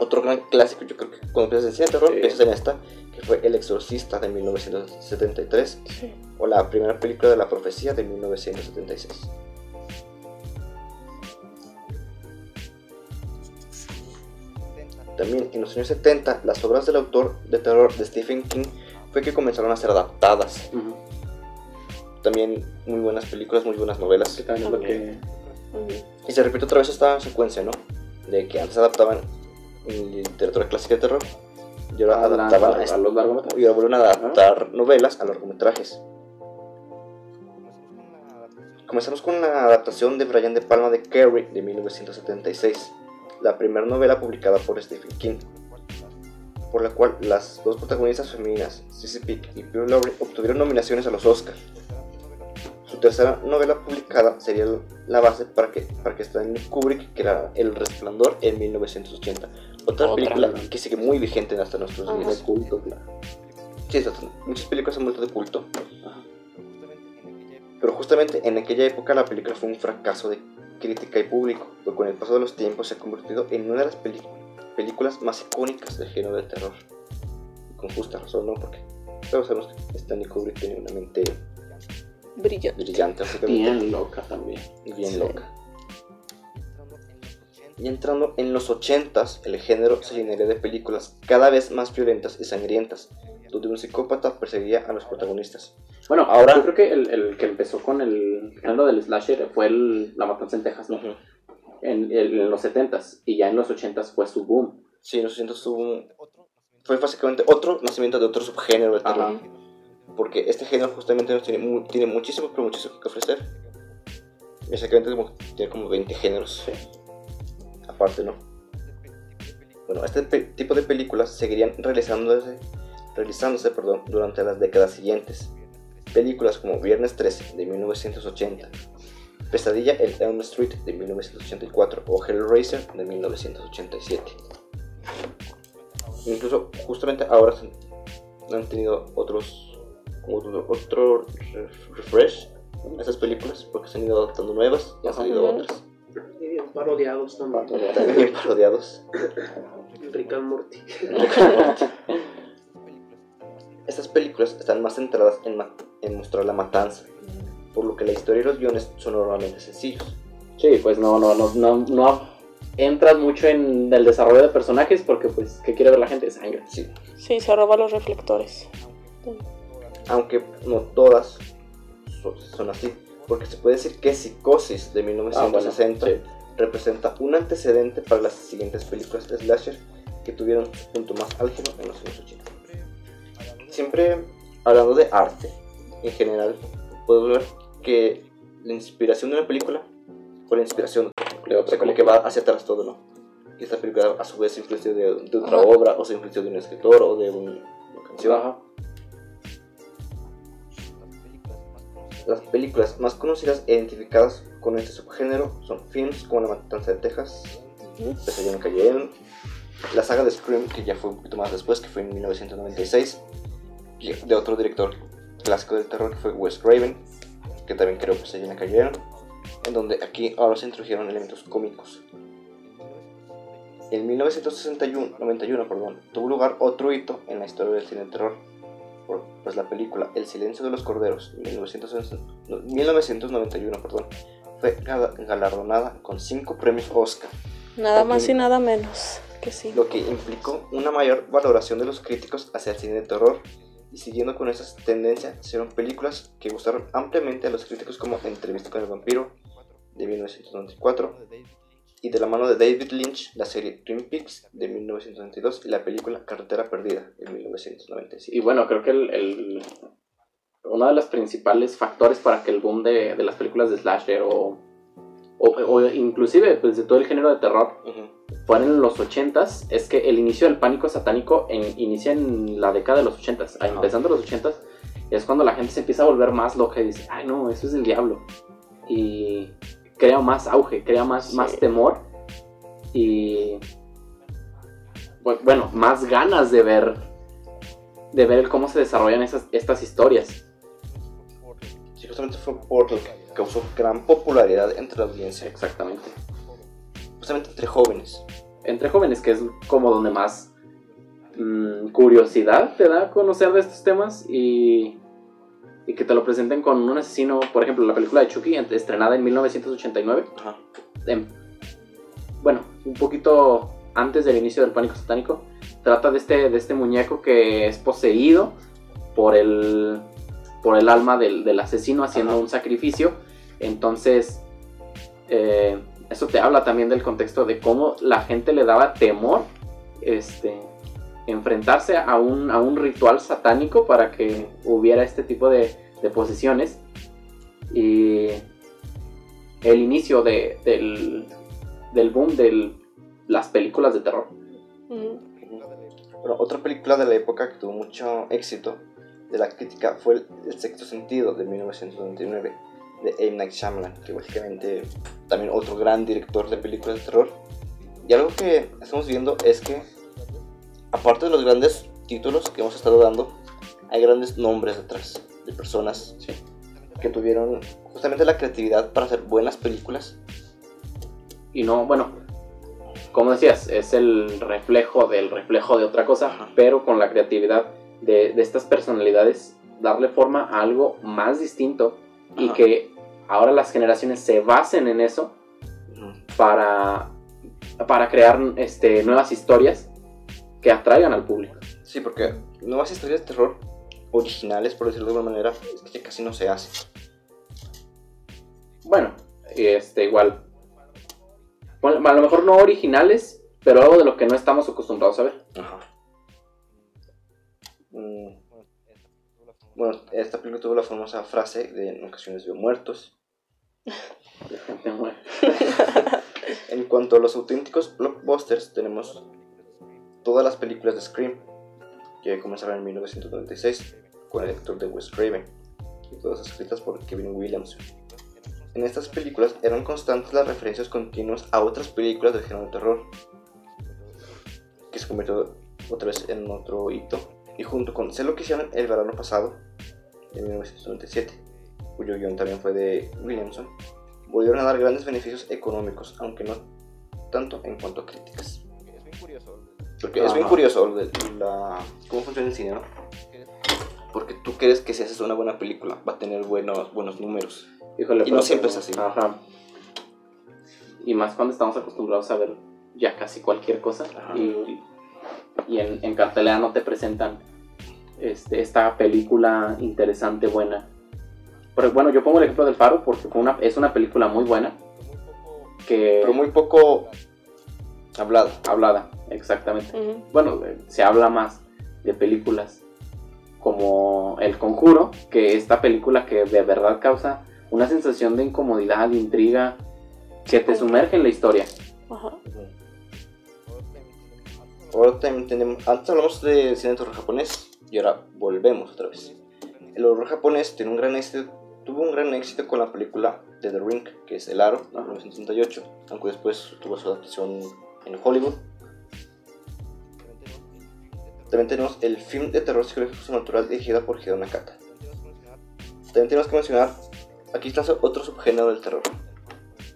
Otro gran clásico, yo creo que cuando piensas en cine de terror Sí. piensas en esta, que fue El Exorcista de 1973 Sí. o la primera película de la profecía de 1976. También en los años 70, las obras del autor de terror de Stephen King fue que comenzaron a ser adaptadas. También muy buenas películas, muy buenas novelas. Que también es lo que. Ujú. Y se repite otra vez esta secuencia, ¿no? De que antes adaptaban en literatura clásica de terror y ahora a la- adaptaban a, los largometrajes. y ahora vuelven a adaptar novelas a largometrajes. Comenzamos con la adaptación de Brian De Palma de Carrie de 1976, la primera novela publicada por Stephen King, por la cual las dos protagonistas femeninas, Cissy Peake y Pearl Lowry, obtuvieron nominaciones a los Oscar. Su tercera novela publicada sería la base para que, para que Stanley Kubrick creara El Resplandor en 1980, otra, Otra. película que sigue muy vigente hasta nuestros Ajá. días. de culto, claro. Sí, muchas películas han vuelto de culto. Ajá. Pero justamente en aquella época la película fue un fracaso de crítica y público, pero con el paso de los tiempos se ha convertido en una de las películas más icónicas del género de terror. Y con justa razón, ¿no? Porque todos sabemos que Stanley Kubrick tiene una mente Brillante. brillante, básicamente, Bien loca también. bien Sí. loca. Y entrando en los 80s, el género se llenaría de películas cada vez más violentas y sangrientas, donde un psicópata perseguía a los protagonistas. Bueno, Ahora- yo creo que el, el que empezó con el género del slasher fue el, La Matanza en Texas, ¿no? En, el- en los 70s y ya en los 80s fue su boom. Sí, en los 80 tuvo un- fue básicamente otro nacimiento de otro subgénero de terror. Ajá. Porque este género justamente nos tiene, mu- tiene muchísimo, pero muchísimo que ofrecer. Básicamente tiene como 20 géneros. Sí. Aparte, ¿no? Bueno, este tipo de películas seguirían realizándose, realizándose perdón, durante las décadas siguientes. Películas como Viernes 13 de 1980, Pesadilla en Elm Street de 1984 o Hellraiser de 1987. Incluso justamente ahora han tenido otros otro, otro re- refresh esas películas porque se han ido adaptando nuevas y han salido otras Y bien parodiados también. también parodiados. Rick and Morty. Estas películas están más centradas en, ma- en mostrar la matanza, por lo que la historia y los guiones son normalmente sencillos. Sí, pues no, no, no, no, no entras mucho en el desarrollo de personajes porque pues, ¿qué quiere ver la gente? Sangre. Sí, Sí, se roba los reflectores. aunque no todas so- son así, porque se puede decir que Psicosis de Ah, bueno, 1960 sí. Representa un antecedente para las siguientes películas de slasher que tuvieron su punto más álgido en los años 80. Siempre hablando de arte en general, puedo ver que la inspiración de una película o la inspiración De otra como que va hacia atrás todo, ¿no? Y esta película a su vez se influenció de, de otra Ajá. obra o se influenció de un escritor o de un- una canción. Ajá. Las películas más conocidas e identificadas con este subgénero son films como La Matanza de Texas, Pesadilla en Calle Elm, la saga de Scream, que ya fue un poquito más después, que fue en 1996, y de otro director clásico del terror que fue Wes Craven, que también creó Pesadilla en Calle Elm, en donde aquí ahora se introdujeron elementos cómicos. En 1961, 91, perdón, tuvo lugar otro hito en la historia del cine de terror, por- pues la película El silencio de los corderos, de 1960 no, 1991, perdón, fue gala- galardonada con cinco premios Oscar, Nada más y nada menos que sí. lo que implicó una mayor valoración de los críticos hacia el cine de terror. Y siguiendo con esas tendencias, se hicieron películas que gustaron ampliamente a los críticos como Entrevista con el vampiro de 1994 y de la mano de David Lynch la serie Twin Peaks de 1992 y la película Carretera Perdida de 1997. Y bueno, creo que el, el- uno de los principales factores para que el boom de, de las películas de slasher o, o, o inclusive pues, de todo el género de terror Ujú. fueron en los 80s es que el inicio del pánico satánico en- inicia en la década de los 80s, Ajá. empezando los 80s, es cuando la gente se empieza a volver más loca y dice, ay no, eso es el diablo. Y crea más auge, crea más, Sí. más temor y bu- bueno, más ganas de ver de ver cómo se desarrollan esas, estas historias. Sí, justamente fue por lo que causó gran popularidad entre la audiencia, Exactamente. justamente entre jóvenes. Entre jóvenes, que es como donde más mm, curiosidad te da conocer de estos temas y, y que te lo presenten con un asesino, por ejemplo, la película de Chucky, estrenada en 1989, Ajá. em, bueno, un poquito antes del inicio del pánico satánico, trata de este, de este muñeco que es poseído por el por el alma del, del asesino haciendo Ajá. un sacrificio. Entonces, eh, eso te habla también del contexto de cómo la gente le daba temor este, enfrentarse a un, a un ritual satánico para que hubiera este tipo de, de posesiones. Y el inicio de- del, del boom de las películas de terror. Ujú. Bueno, otra película de la época que tuvo mucho éxito de la crítica fue El, El Sexto Sentido de 1999 de M. Night Shyamalan, que básicamente también otro gran director de películas de terror. Y algo que estamos viendo es que, aparte de los grandes títulos que hemos estado dando, hay grandes nombres detrás de personas Sí. que tuvieron justamente la creatividad para hacer buenas películas. Y no, bueno, como decías, es el reflejo del reflejo de otra cosa, Ajá. pero con la creatividad de, de estas personalidades, darle forma a algo más distinto y que ahora las generaciones se basen en eso para, para crear este, nuevas historias que atraigan al público. Sí, porque nuevas historias de terror originales, por decirlo de alguna manera, es que casi no se hace. Bueno, este, igual. Bueno, a lo mejor no originales, pero algo de lo que no estamos acostumbrados a ver. Ajá. Mm, Bueno, esta película tuvo la famosa frase de en ocasiones veo muertos. En cuanto a los auténticos blockbusters, tenemos todas las películas de Scream, que comenzaron en 1996 con el actor de Wes Craven, y todas escritas por Kevin Williamson. En estas películas eran constantes las referencias continuas a otras películas del género de terror, que se convirtió otra vez en otro hito, y junto con Sé lo que hicieron el verano pasado, de 1997, cuyo guion también fue de Williamson, volvieron a dar grandes beneficios económicos, aunque no tanto en cuanto a críticas. Porque es bien curioso la, cómo funciona el cine, ¿no? Porque tú crees que si haces una buena película va a tener buenos, buenos números. Híjole, Y no siempre es así. Ajá. Y más cuando estamos acostumbrados a ver ya casi cualquier cosa. Ajá. Y, y en, en cartelera no te presentan este, esta película interesante, buena. Pero bueno, yo pongo el ejemplo del Faro porque fue una, es una película muy buena. Que Pero muy poco hablada. hablada, exactamente. Bueno, eh, se habla más de películas como El Conjuro, que esta película que de verdad causa una sensación de incomodidad, de intriga, que te sumerge en la historia. Ajá. Ahora también tenemos, antes hablamos de cine de terror japonés y ahora volvemos otra vez. El horror japonés tiene un gran éxito, tuvo un gran éxito con la película de The Ring, que es El Aro, de 1968, aunque después tuvo su adaptación en Hollywood. También tenemos el film de terror psicológico sobrenatural dirigida por Hideo Nakata. También tenemos que mencionar, aquí está otro subgénero del terror,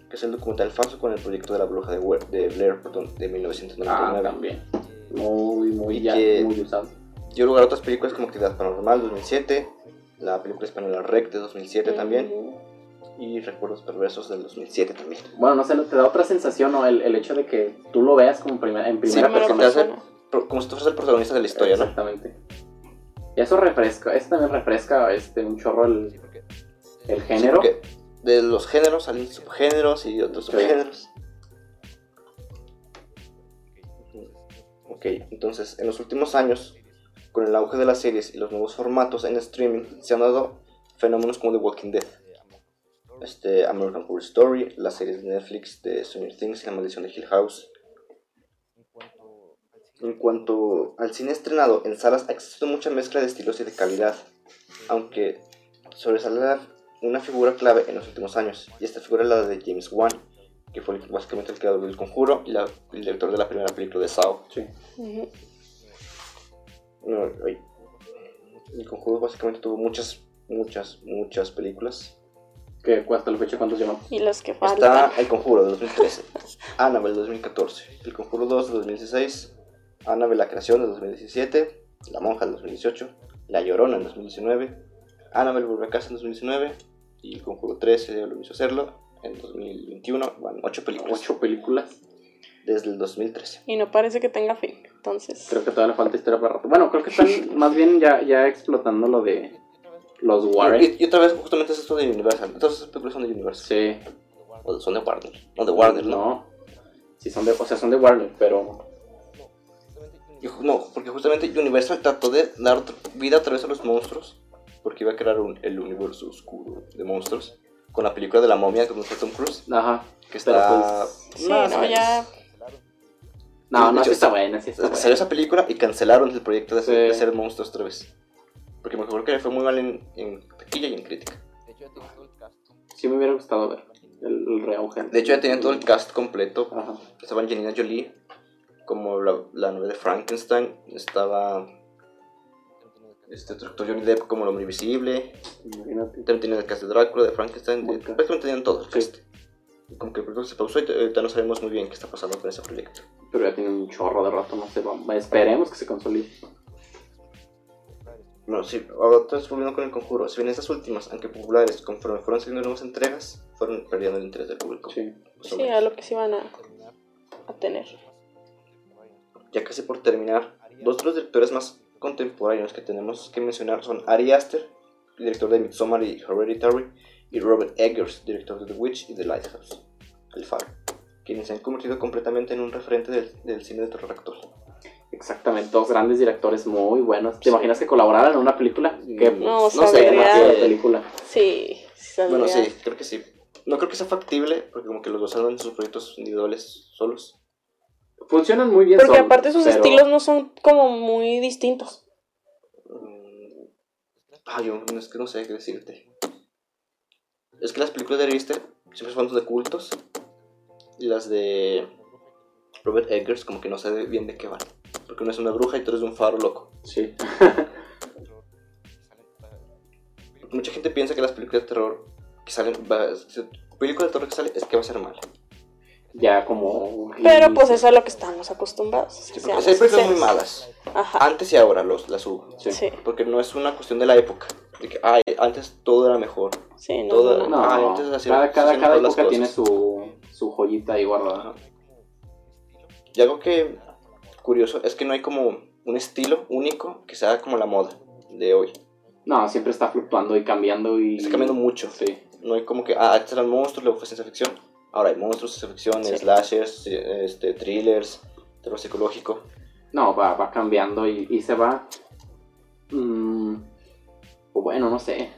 que es el documental falso con el proyecto de la bruja de, Wer- de Blair perdón, de 1999. Ah, también. Muy, muy, Y ya, que- muy usado. dio lugar a otras películas como Actividad Paranormal 2007, la película española Rec de 2007 también. Y Recuerdos Perversos del 2007 también. Bueno, no sé, te da otra sensación, ¿no? El, el hecho de que tú lo veas como primer- en primera Sí, persona. te hace- Como si tú fueras el protagonista de la historia, ¿no? Exactamente. Y eso refresca, eso también refresca este, un chorro el, el Sí, género. porque de los géneros salen subgéneros y otros Sí. subgéneros. Ok, entonces, en los últimos años, con el auge de las series y los nuevos formatos en streaming, se han dado fenómenos como The Walking Dead, este, American Horror Story, las series de Netflix de Stranger Things y La Maldición de Hill House. En cuanto al cine estrenado en salas, ha existido mucha mezcla de estilos y de calidad, aunque sobresale una figura clave en los últimos años, y esta figura es la de James Wan, que fue el- básicamente el creador del Conjuro y la- el director de la primera película de Saw. Sí. No, ay. El Conjuro básicamente tuvo muchas, muchas, muchas películas. Que hasta la fecha, ¿cuántos llevamos? Y los que faltan. Está El Conjuro de 2013, Annabelle de 2014, El Conjuro 2 de 2016, Annabelle la creación de 2017, La monja de 2018, La Llorona en 2019, Annabelle vuelve a casa en 2019 y El Conjuro 13 lo hizo hacerlo en 2021, bueno, 8 películas Ocho películas. desde el 2013. Y no parece que tenga fin. Entonces. Creo que todavía le falta historia para rato. Bueno, creo que están más bien ya, ya explotando lo de Los Warren. Y, y otra vez, justamente es esto de Universal. Todas esas películas son de Universal. Sí. O son de Warner. No, de Warner, ¿no? No. Sí, son de, o sea, son de Warner, pero. Y no, porque justamente Universal trató de dar vida otra vez a los monstruos. Porque iba a crear un- el universo oscuro de monstruos. Con la película de la momia con Tom Cruise. Ajá. Que está. pues. Sí, no, menos. ya. No, no, hecho, sí está buena, sí está Salió buena. esa película y cancelaron el proyecto de Sí. de hacer monstruos otra vez. Porque me acuerdo que le fue muy mal en, en taquilla y en crítica. Sí me hubiera gustado ver el, el reauge. De hecho, ya tenían todo el cast completo. Ajá. Estaba Angelina Jolie como la, la novia de Frankenstein. Estaba este otro actor Johnny Depp como el hombre invisible. Imagínate. También tenían el cast de Drácula, de Frankenstein. de- prácticamente tenían todo el Sí. cast. Y Como que el proyecto se pausó y ahorita no sabemos muy bien qué está pasando con ese proyecto. Pero ya tiene un chorro de rato, no sé. Esperemos que se consolide. Bueno, sí, ahora otra vez volviendo con el conjuro. Si bien estas últimas, aunque populares, conforme fueron saliendo nuevas entregas, fueron perdiendo el interés del público. Sí. Sí, a lo que sí van a, a tener. Ya casi por terminar, dos de los directores más contemporáneos que tenemos que mencionar son Ari Aster, director de Midsommar y Hereditary, y Robert Eggers, director de The Witch y The Lighthouse, El Faro, quienes se han convertido completamente en un referente del, del cine de terror actual. Exactamente, dos grandes directores muy buenos. ¿Te imaginas que colaboraran en una película? Qué No, sé, saldría- demasiada película. Sí, sí saldría. Bueno, sí, creo que sí. No creo que sea factible, porque como que los dos andan en sus proyectos individuales solos. Funcionan muy bien. Porque solos, aparte sus pero- estilos no son como muy distintos. Mm, Ay, yo no es que no sé qué decirte. Es que las películas de Ari Aster siempre son de cultos. Y las de Robert Eggers, como que no sé bien de qué van. Porque uno es una bruja y tú eres un faro loco. Sí. Mucha gente piensa que las películas de terror que salen. Va, si- película de terror que sale es que va a ser mala. Ya como. Pero pues eso es a lo que estamos acostumbrados. Sí, porque hay películas muy malas. Ajá. Antes y ahora los, las hubo. Sí. Sí, Porque no es una cuestión de la época. De que, ay, antes todo era mejor. sí, no, Todo- no, no. Así- cada, cada, cada época tiene su, su joyita ahí guardada. Ajá. Y algo que curioso es que no hay como un estilo único que sea como la moda de hoy. No, siempre está fluctuando y cambiando y... Está cambiando mucho. Sí. No hay como que, ah, antes eran monstruos, luego fue ciencia ficción. Ahora hay monstruos, ciencia ficción, Sí. slashers, eh, este, thrillers, terror psicológico. No, va, va cambiando y, y se va... mm, o bueno, no sé.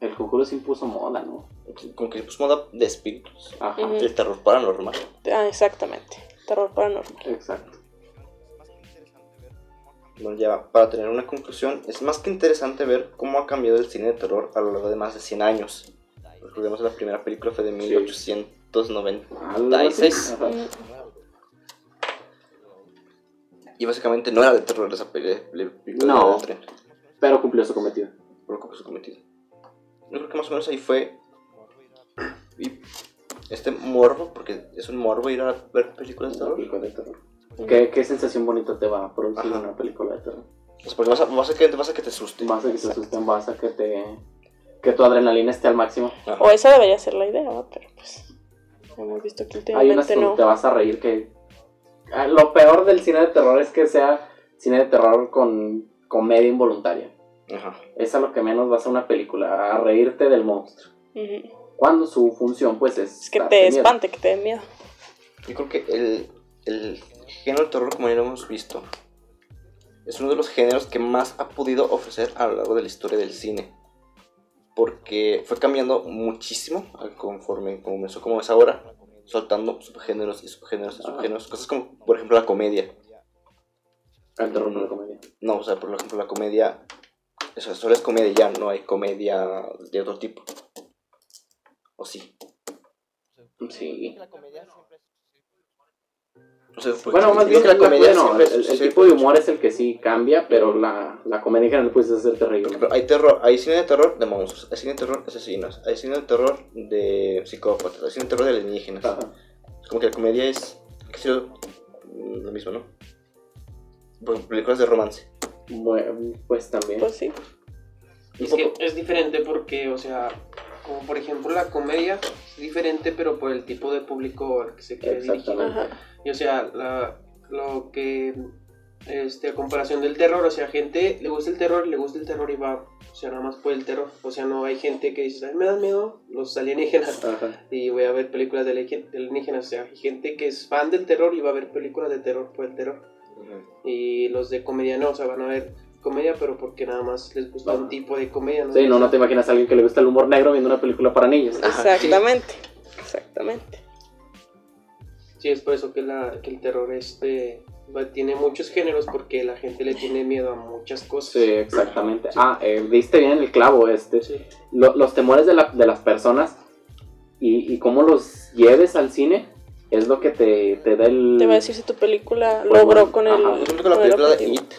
El conjuro se impuso moda, ¿no? Como que pues moda de espíritus. Ajá, Ujú. El terror paranormal. Ah, exactamente. Terror paranormal. exacto. Bueno, ya para tener una conclusión, es más que interesante ver cómo ha cambiado el cine de terror a lo largo de más de 100 años. Recordemos que la primera película fue de 1896. Ajá. Mm, Y básicamente no era de terror esa película No. tren. Pero cumplió su cometido. Por lo que fue cometido. Yo creo que más o menos ahí fue. Y este morbo, porque es un morbo ir a ver películas de terror. Terror. ¿Qué, qué sensación bonita te va a producir Ajá. una película de terror? Sea, porque vas a, vas a que, vas a que te asuste. Vas a que te asusten, vas a que te... Que tu adrenalina esté al máximo. Ajá. O esa debería ser la idea, ¿no? pero pues hemos visto que Hay unas últimamente no. te vas a reír que... Ah, Lo peor del cine de terror es que sea cine de terror con comedia involuntaria. Ajá. Es a lo que menos vas a una película, a reírte del monstruo. Ujú. Cuando su función, pues, es... Es que te miedo. espante, que te dé miedo. Yo creo que el, el género de terror, como ya lo hemos visto, es uno de los géneros que más ha podido ofrecer a lo largo de la historia del cine. Porque fue cambiando muchísimo conforme comenzó como es ahora, soltando subgéneros y subgéneros y Ah. subgéneros. Cosas como, por ejemplo, la comedia. El terror no la comedia. No, o sea, por ejemplo, la comedia. Eso solo es comedia ya, no hay comedia de otro tipo. ¿O sí? Sí. O sea, porque Bueno, más bien que la comedia bueno, siempre- el, tipo de humor es el que sí cambia, pero la, la comedia en general puede ser terrible. Pero hay terror, hay cine de terror de monstruos, hay cine de terror de asesinos, hay cine de terror de psicópatas, hay cine de terror de alienígenas. Ajá. Es como que la comedia es que sea, mm, lo mismo, ¿no? Por películas de romance. Bueno, pues también. Pues sí. Es que es diferente porque, o sea, como por ejemplo la comedia es diferente, pero por el tipo de público al que se quiere dirigir. Y o sea, la- lo que este, a comparación del terror, o sea, gente le gusta el terror, le gusta el terror y va, o sea, nada más por el terror. O sea, no hay gente que dice, "Ay, me dan miedo los alienígenas Ajá. y voy a ver películas de alienígenas. O sea, hay gente que es fan del terror y va a ver películas de terror por el terror. Y los de comedia no, o sea, van a ver comedia, pero porque nada más les gusta un tipo de comedia. ¿no? Sí, no, no te imaginas a alguien que le gusta el humor negro viendo una película para niños. Exactamente. Exactamente. Sí, es por eso que, la, que el terror este, tiene muchos géneros porque la gente le tiene miedo a muchas cosas. Sí, exactamente. Ah, eh, viste bien el clavo este. Sí. Lo- los temores de, la- de las personas y, y cómo los lleves al cine es lo que te, te da el... Te va a decir si tu película Pues logró bueno, con el. ajá. Yo siento que la película de. It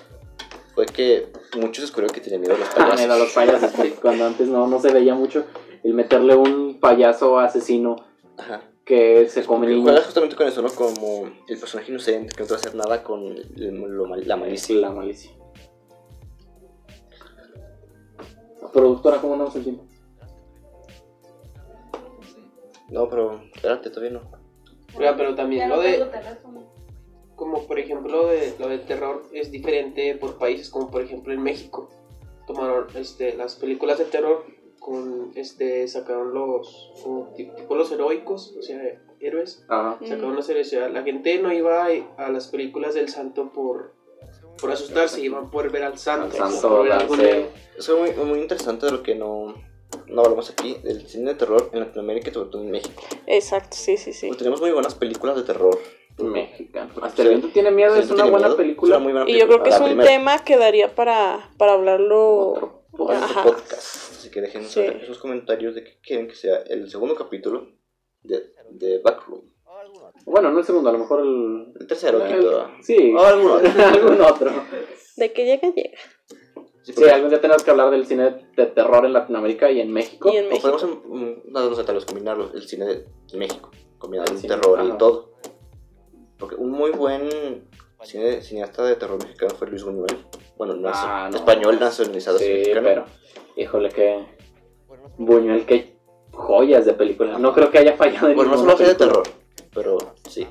fue que muchos descubrieron que tenían miedo a los Ah, payasos. mira, los payasos, cuando antes no, no se veía mucho. El meterle un payaso asesino Ajá. que se come niños. juegas justamente con eso, ¿no? Como el personaje inocente que no te va a hacer nada con el- lo mal- la malicia. La malicia. Productora, ¿cómo andamos el tiempo? No, pero espérate, todavía no. Oiga, pero también Ya lo de. Como por ejemplo de, lo de terror es diferente por países, como por ejemplo en México. Tomaron este, las películas de terror con este sacaron los como tipo los heroicos, o sea, héroes. Ajá. Sacaron una serie, o sea, la gente no iba a, a las películas del santo por, por asustarse, iban por ver al santo. Al santo, por ver. Eso es muy, muy interesante de lo que no, no hablamos aquí, del cine de terror en Latinoamérica y sobre todo en México. Exacto, sí, sí, sí. Porque tenemos muy buenas películas de terror. Mexicano. Hasta el viento tiene miedo, Sí, es ¿tú una buena miedo? película. Es una muy buena Y yo creo que es un primera. tema que daría para, para hablarlo. Otro Otro Ajá. podcast. Así que dejen Sí. sus comentarios de qué quieren que sea el segundo capítulo de, de Backroom. Bueno, no el segundo, a lo mejor el. El tercero, el-. Sí, O algún otro. algún otro. De que llega, llega. Sí, Sí, algún día tenemos que hablar del cine de terror en Latinoamérica y en México. Y en O México. podemos mm, no, no sé, tal vez combinarlo, el cine de México, combinar El el terror y todo. Porque un muy buen cine, cineasta de terror mexicano fue Luis Buñuel. Bueno, no es Ah, no. español nacionalizado, Sí, mexicano. pero. Híjole, que. Buñuel, qué joyas de película. No creo que haya fallado en Bueno, no solo de terror, pero sí.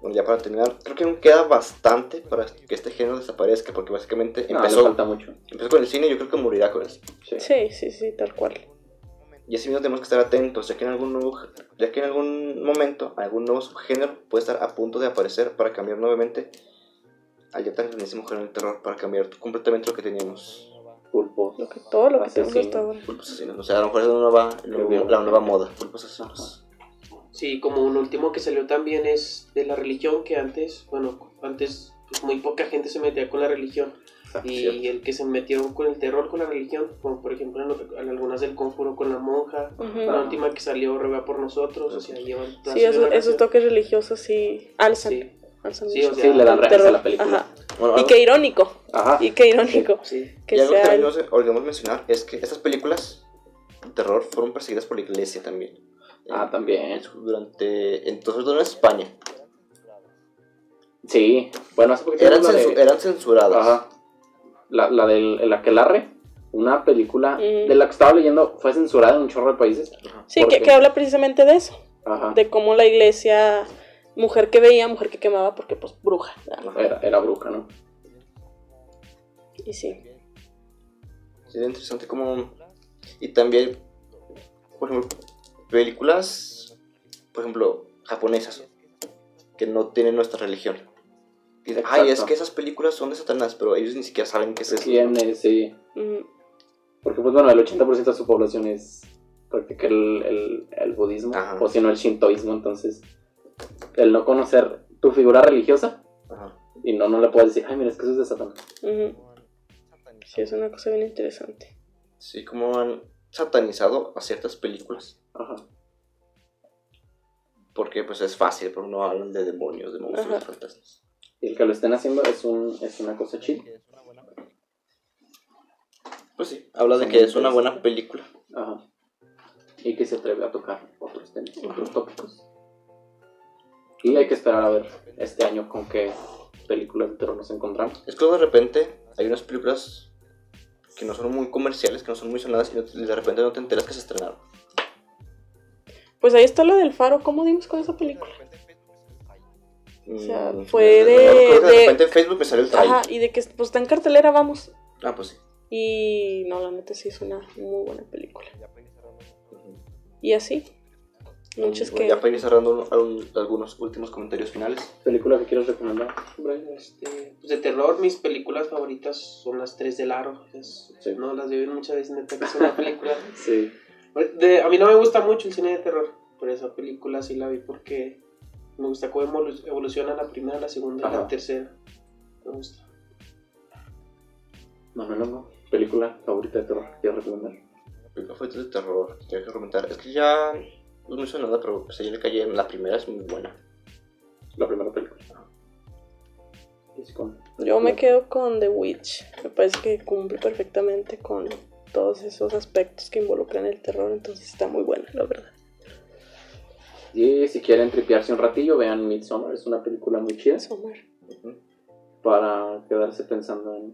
Bueno, ya para terminar, creo que aún queda bastante para que este género desaparezca, porque básicamente No, empezó, falta mucho. empezó con el cine y yo creo que morirá con eso. Sí. Sí, sí, sí, tal cual. Y así mismo tenemos que estar atentos, ya que en algún nuevo, ya que en algún momento algún nuevo subgénero puede estar a punto de aparecer para cambiar nuevamente al ya tan grandísimo género del terror, para cambiar completamente lo que teníamos. Pulpos. Lo que, todo lo que tenemos hasta ahora. Pulpos asesinos. O sea, a lo mejor es la nueva, la la nueva moda, pulpos asesinos. Sí, como un último que salió también es de la religión, que antes, bueno, antes pues, muy poca gente se metía con la religión. Y el que se metieron con el terror con la religión, como por ejemplo en, lo- en algunas del conjuro con la monja, la última que salió ruega por nosotros, o sea, llevan Sí, esos, toques religiosos sí alzan. Sí, alzan Sí, mucho. o sea, Sí, le dan reales Terror. a la película. Ajá. Bueno, Y qué irónico. Ajá. Y qué irónico. sí. Que y algo que también el- olvidamos mencionar es que estas películas de terror fueron perseguidas por la iglesia también. Ah, también. En su- Durante. Entonces, en España. Sí. Bueno, hace poquito Eran, la de- censu- eran censuradas. Ajá. La, la del el Aquelarre, una película Mm. de la que estaba leyendo, fue censurada en un chorro de países. Sí, ¿Por que, que habla precisamente de eso. Ajá. De cómo la iglesia, mujer que veía, mujer que quemaba, porque pues bruja. Era, era bruja, ¿no? Y sí. Sería interesante como... Y también, por ejemplo, películas, por ejemplo, japonesas, que no tienen nuestra religión. Y ay, es que esas películas son de Satanás, pero ellos ni siquiera saben qué es eso. ¿Quién es? Sí. Ujú. Porque, pues bueno, el 80% de su población es practica el, el, el budismo, Ajá. o si no el shintoísmo, entonces el no conocer tu figura religiosa Ajá. y no, no le puedes decir, ay, mira, es que eso es de Satanás. Sí, es una cosa bien interesante. Sí, como han satanizado a ciertas películas. Ajá. Porque pues es fácil, pero no hablan de demonios, de monstruos, de fantasmas. Y el que lo estén haciendo es, un, es una cosa chida. Pues sí, habla de que es una buena película. Ajá. Y que se atreve a tocar otros temas, otros tópicos. Y hay que esperar a ver este año con qué películas de terror nos encontramos. Es que de repente hay unas películas que no son muy comerciales, que no son muy sonadas y no te- de repente no te enteras que se estrenaron. Pues ahí está la del faro. ¿Cómo dimos con esa película? O sea, Mm, fue no, de- no, creo que de de- repente en Facebook me salió el trailer. Ajá, y de que pues está en cartelera, vamos. Ah, pues sí. Y no, la neta sí es una muy buena película. Y así. Muchos Bueno, que. Ya para ir cerrando algunos últimos comentarios finales. ¿Película que quieres recomendar? Brian? Este, pues de terror, mis películas favoritas son las tres del aro. Es- Sí. No las veo muchas veces, neta que es una película. Sí. De- a mí no me gusta mucho el cine de terror, pero esa película sí la vi porque me gusta cómo evolu- evoluciona la primera, la segunda y la tercera. Me gusta. No, no, no, no. ¿Película favorita de terror que quieres recomendar? Película favorita de terror. que Tengo que comentar. Es que ya. No me hizo nada, pero pues, ayer le caí en la primera, es muy buena. La primera película. Con- Yo me quedo con The Witch. Me parece que cumple perfectamente con todos esos aspectos que involucran el terror. Entonces está muy buena, la verdad. Y si quieren tripearse un ratillo, vean Midsommar. Es una película muy chida Somar. Ujú. para quedarse pensando en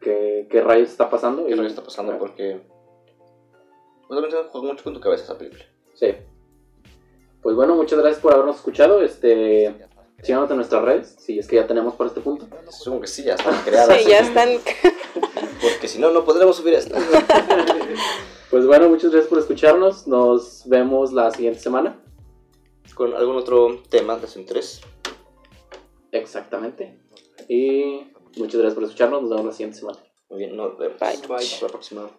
qué, qué rayos está pasando. ¿Qué y- rollo está pasando? Porque. Obviamente juega mucho con tu cabeza esa película. Sí. Pues bueno, muchas gracias por habernos escuchado. Este, síganos en nuestras redes, si es que ya tenemos por este punto. Supongo que sí, ya están creadas. Sí, ya están. Porque si no, no podremos subir esto. Pues bueno, muchas gracias por escucharnos. Nos vemos la siguiente semana. Con algún otro tema de su interés. Exactamente. Y muchas gracias por escucharnos. Nos vemos la siguiente semana. Muy bien, nos vemos. Bye. Hasta la próxima.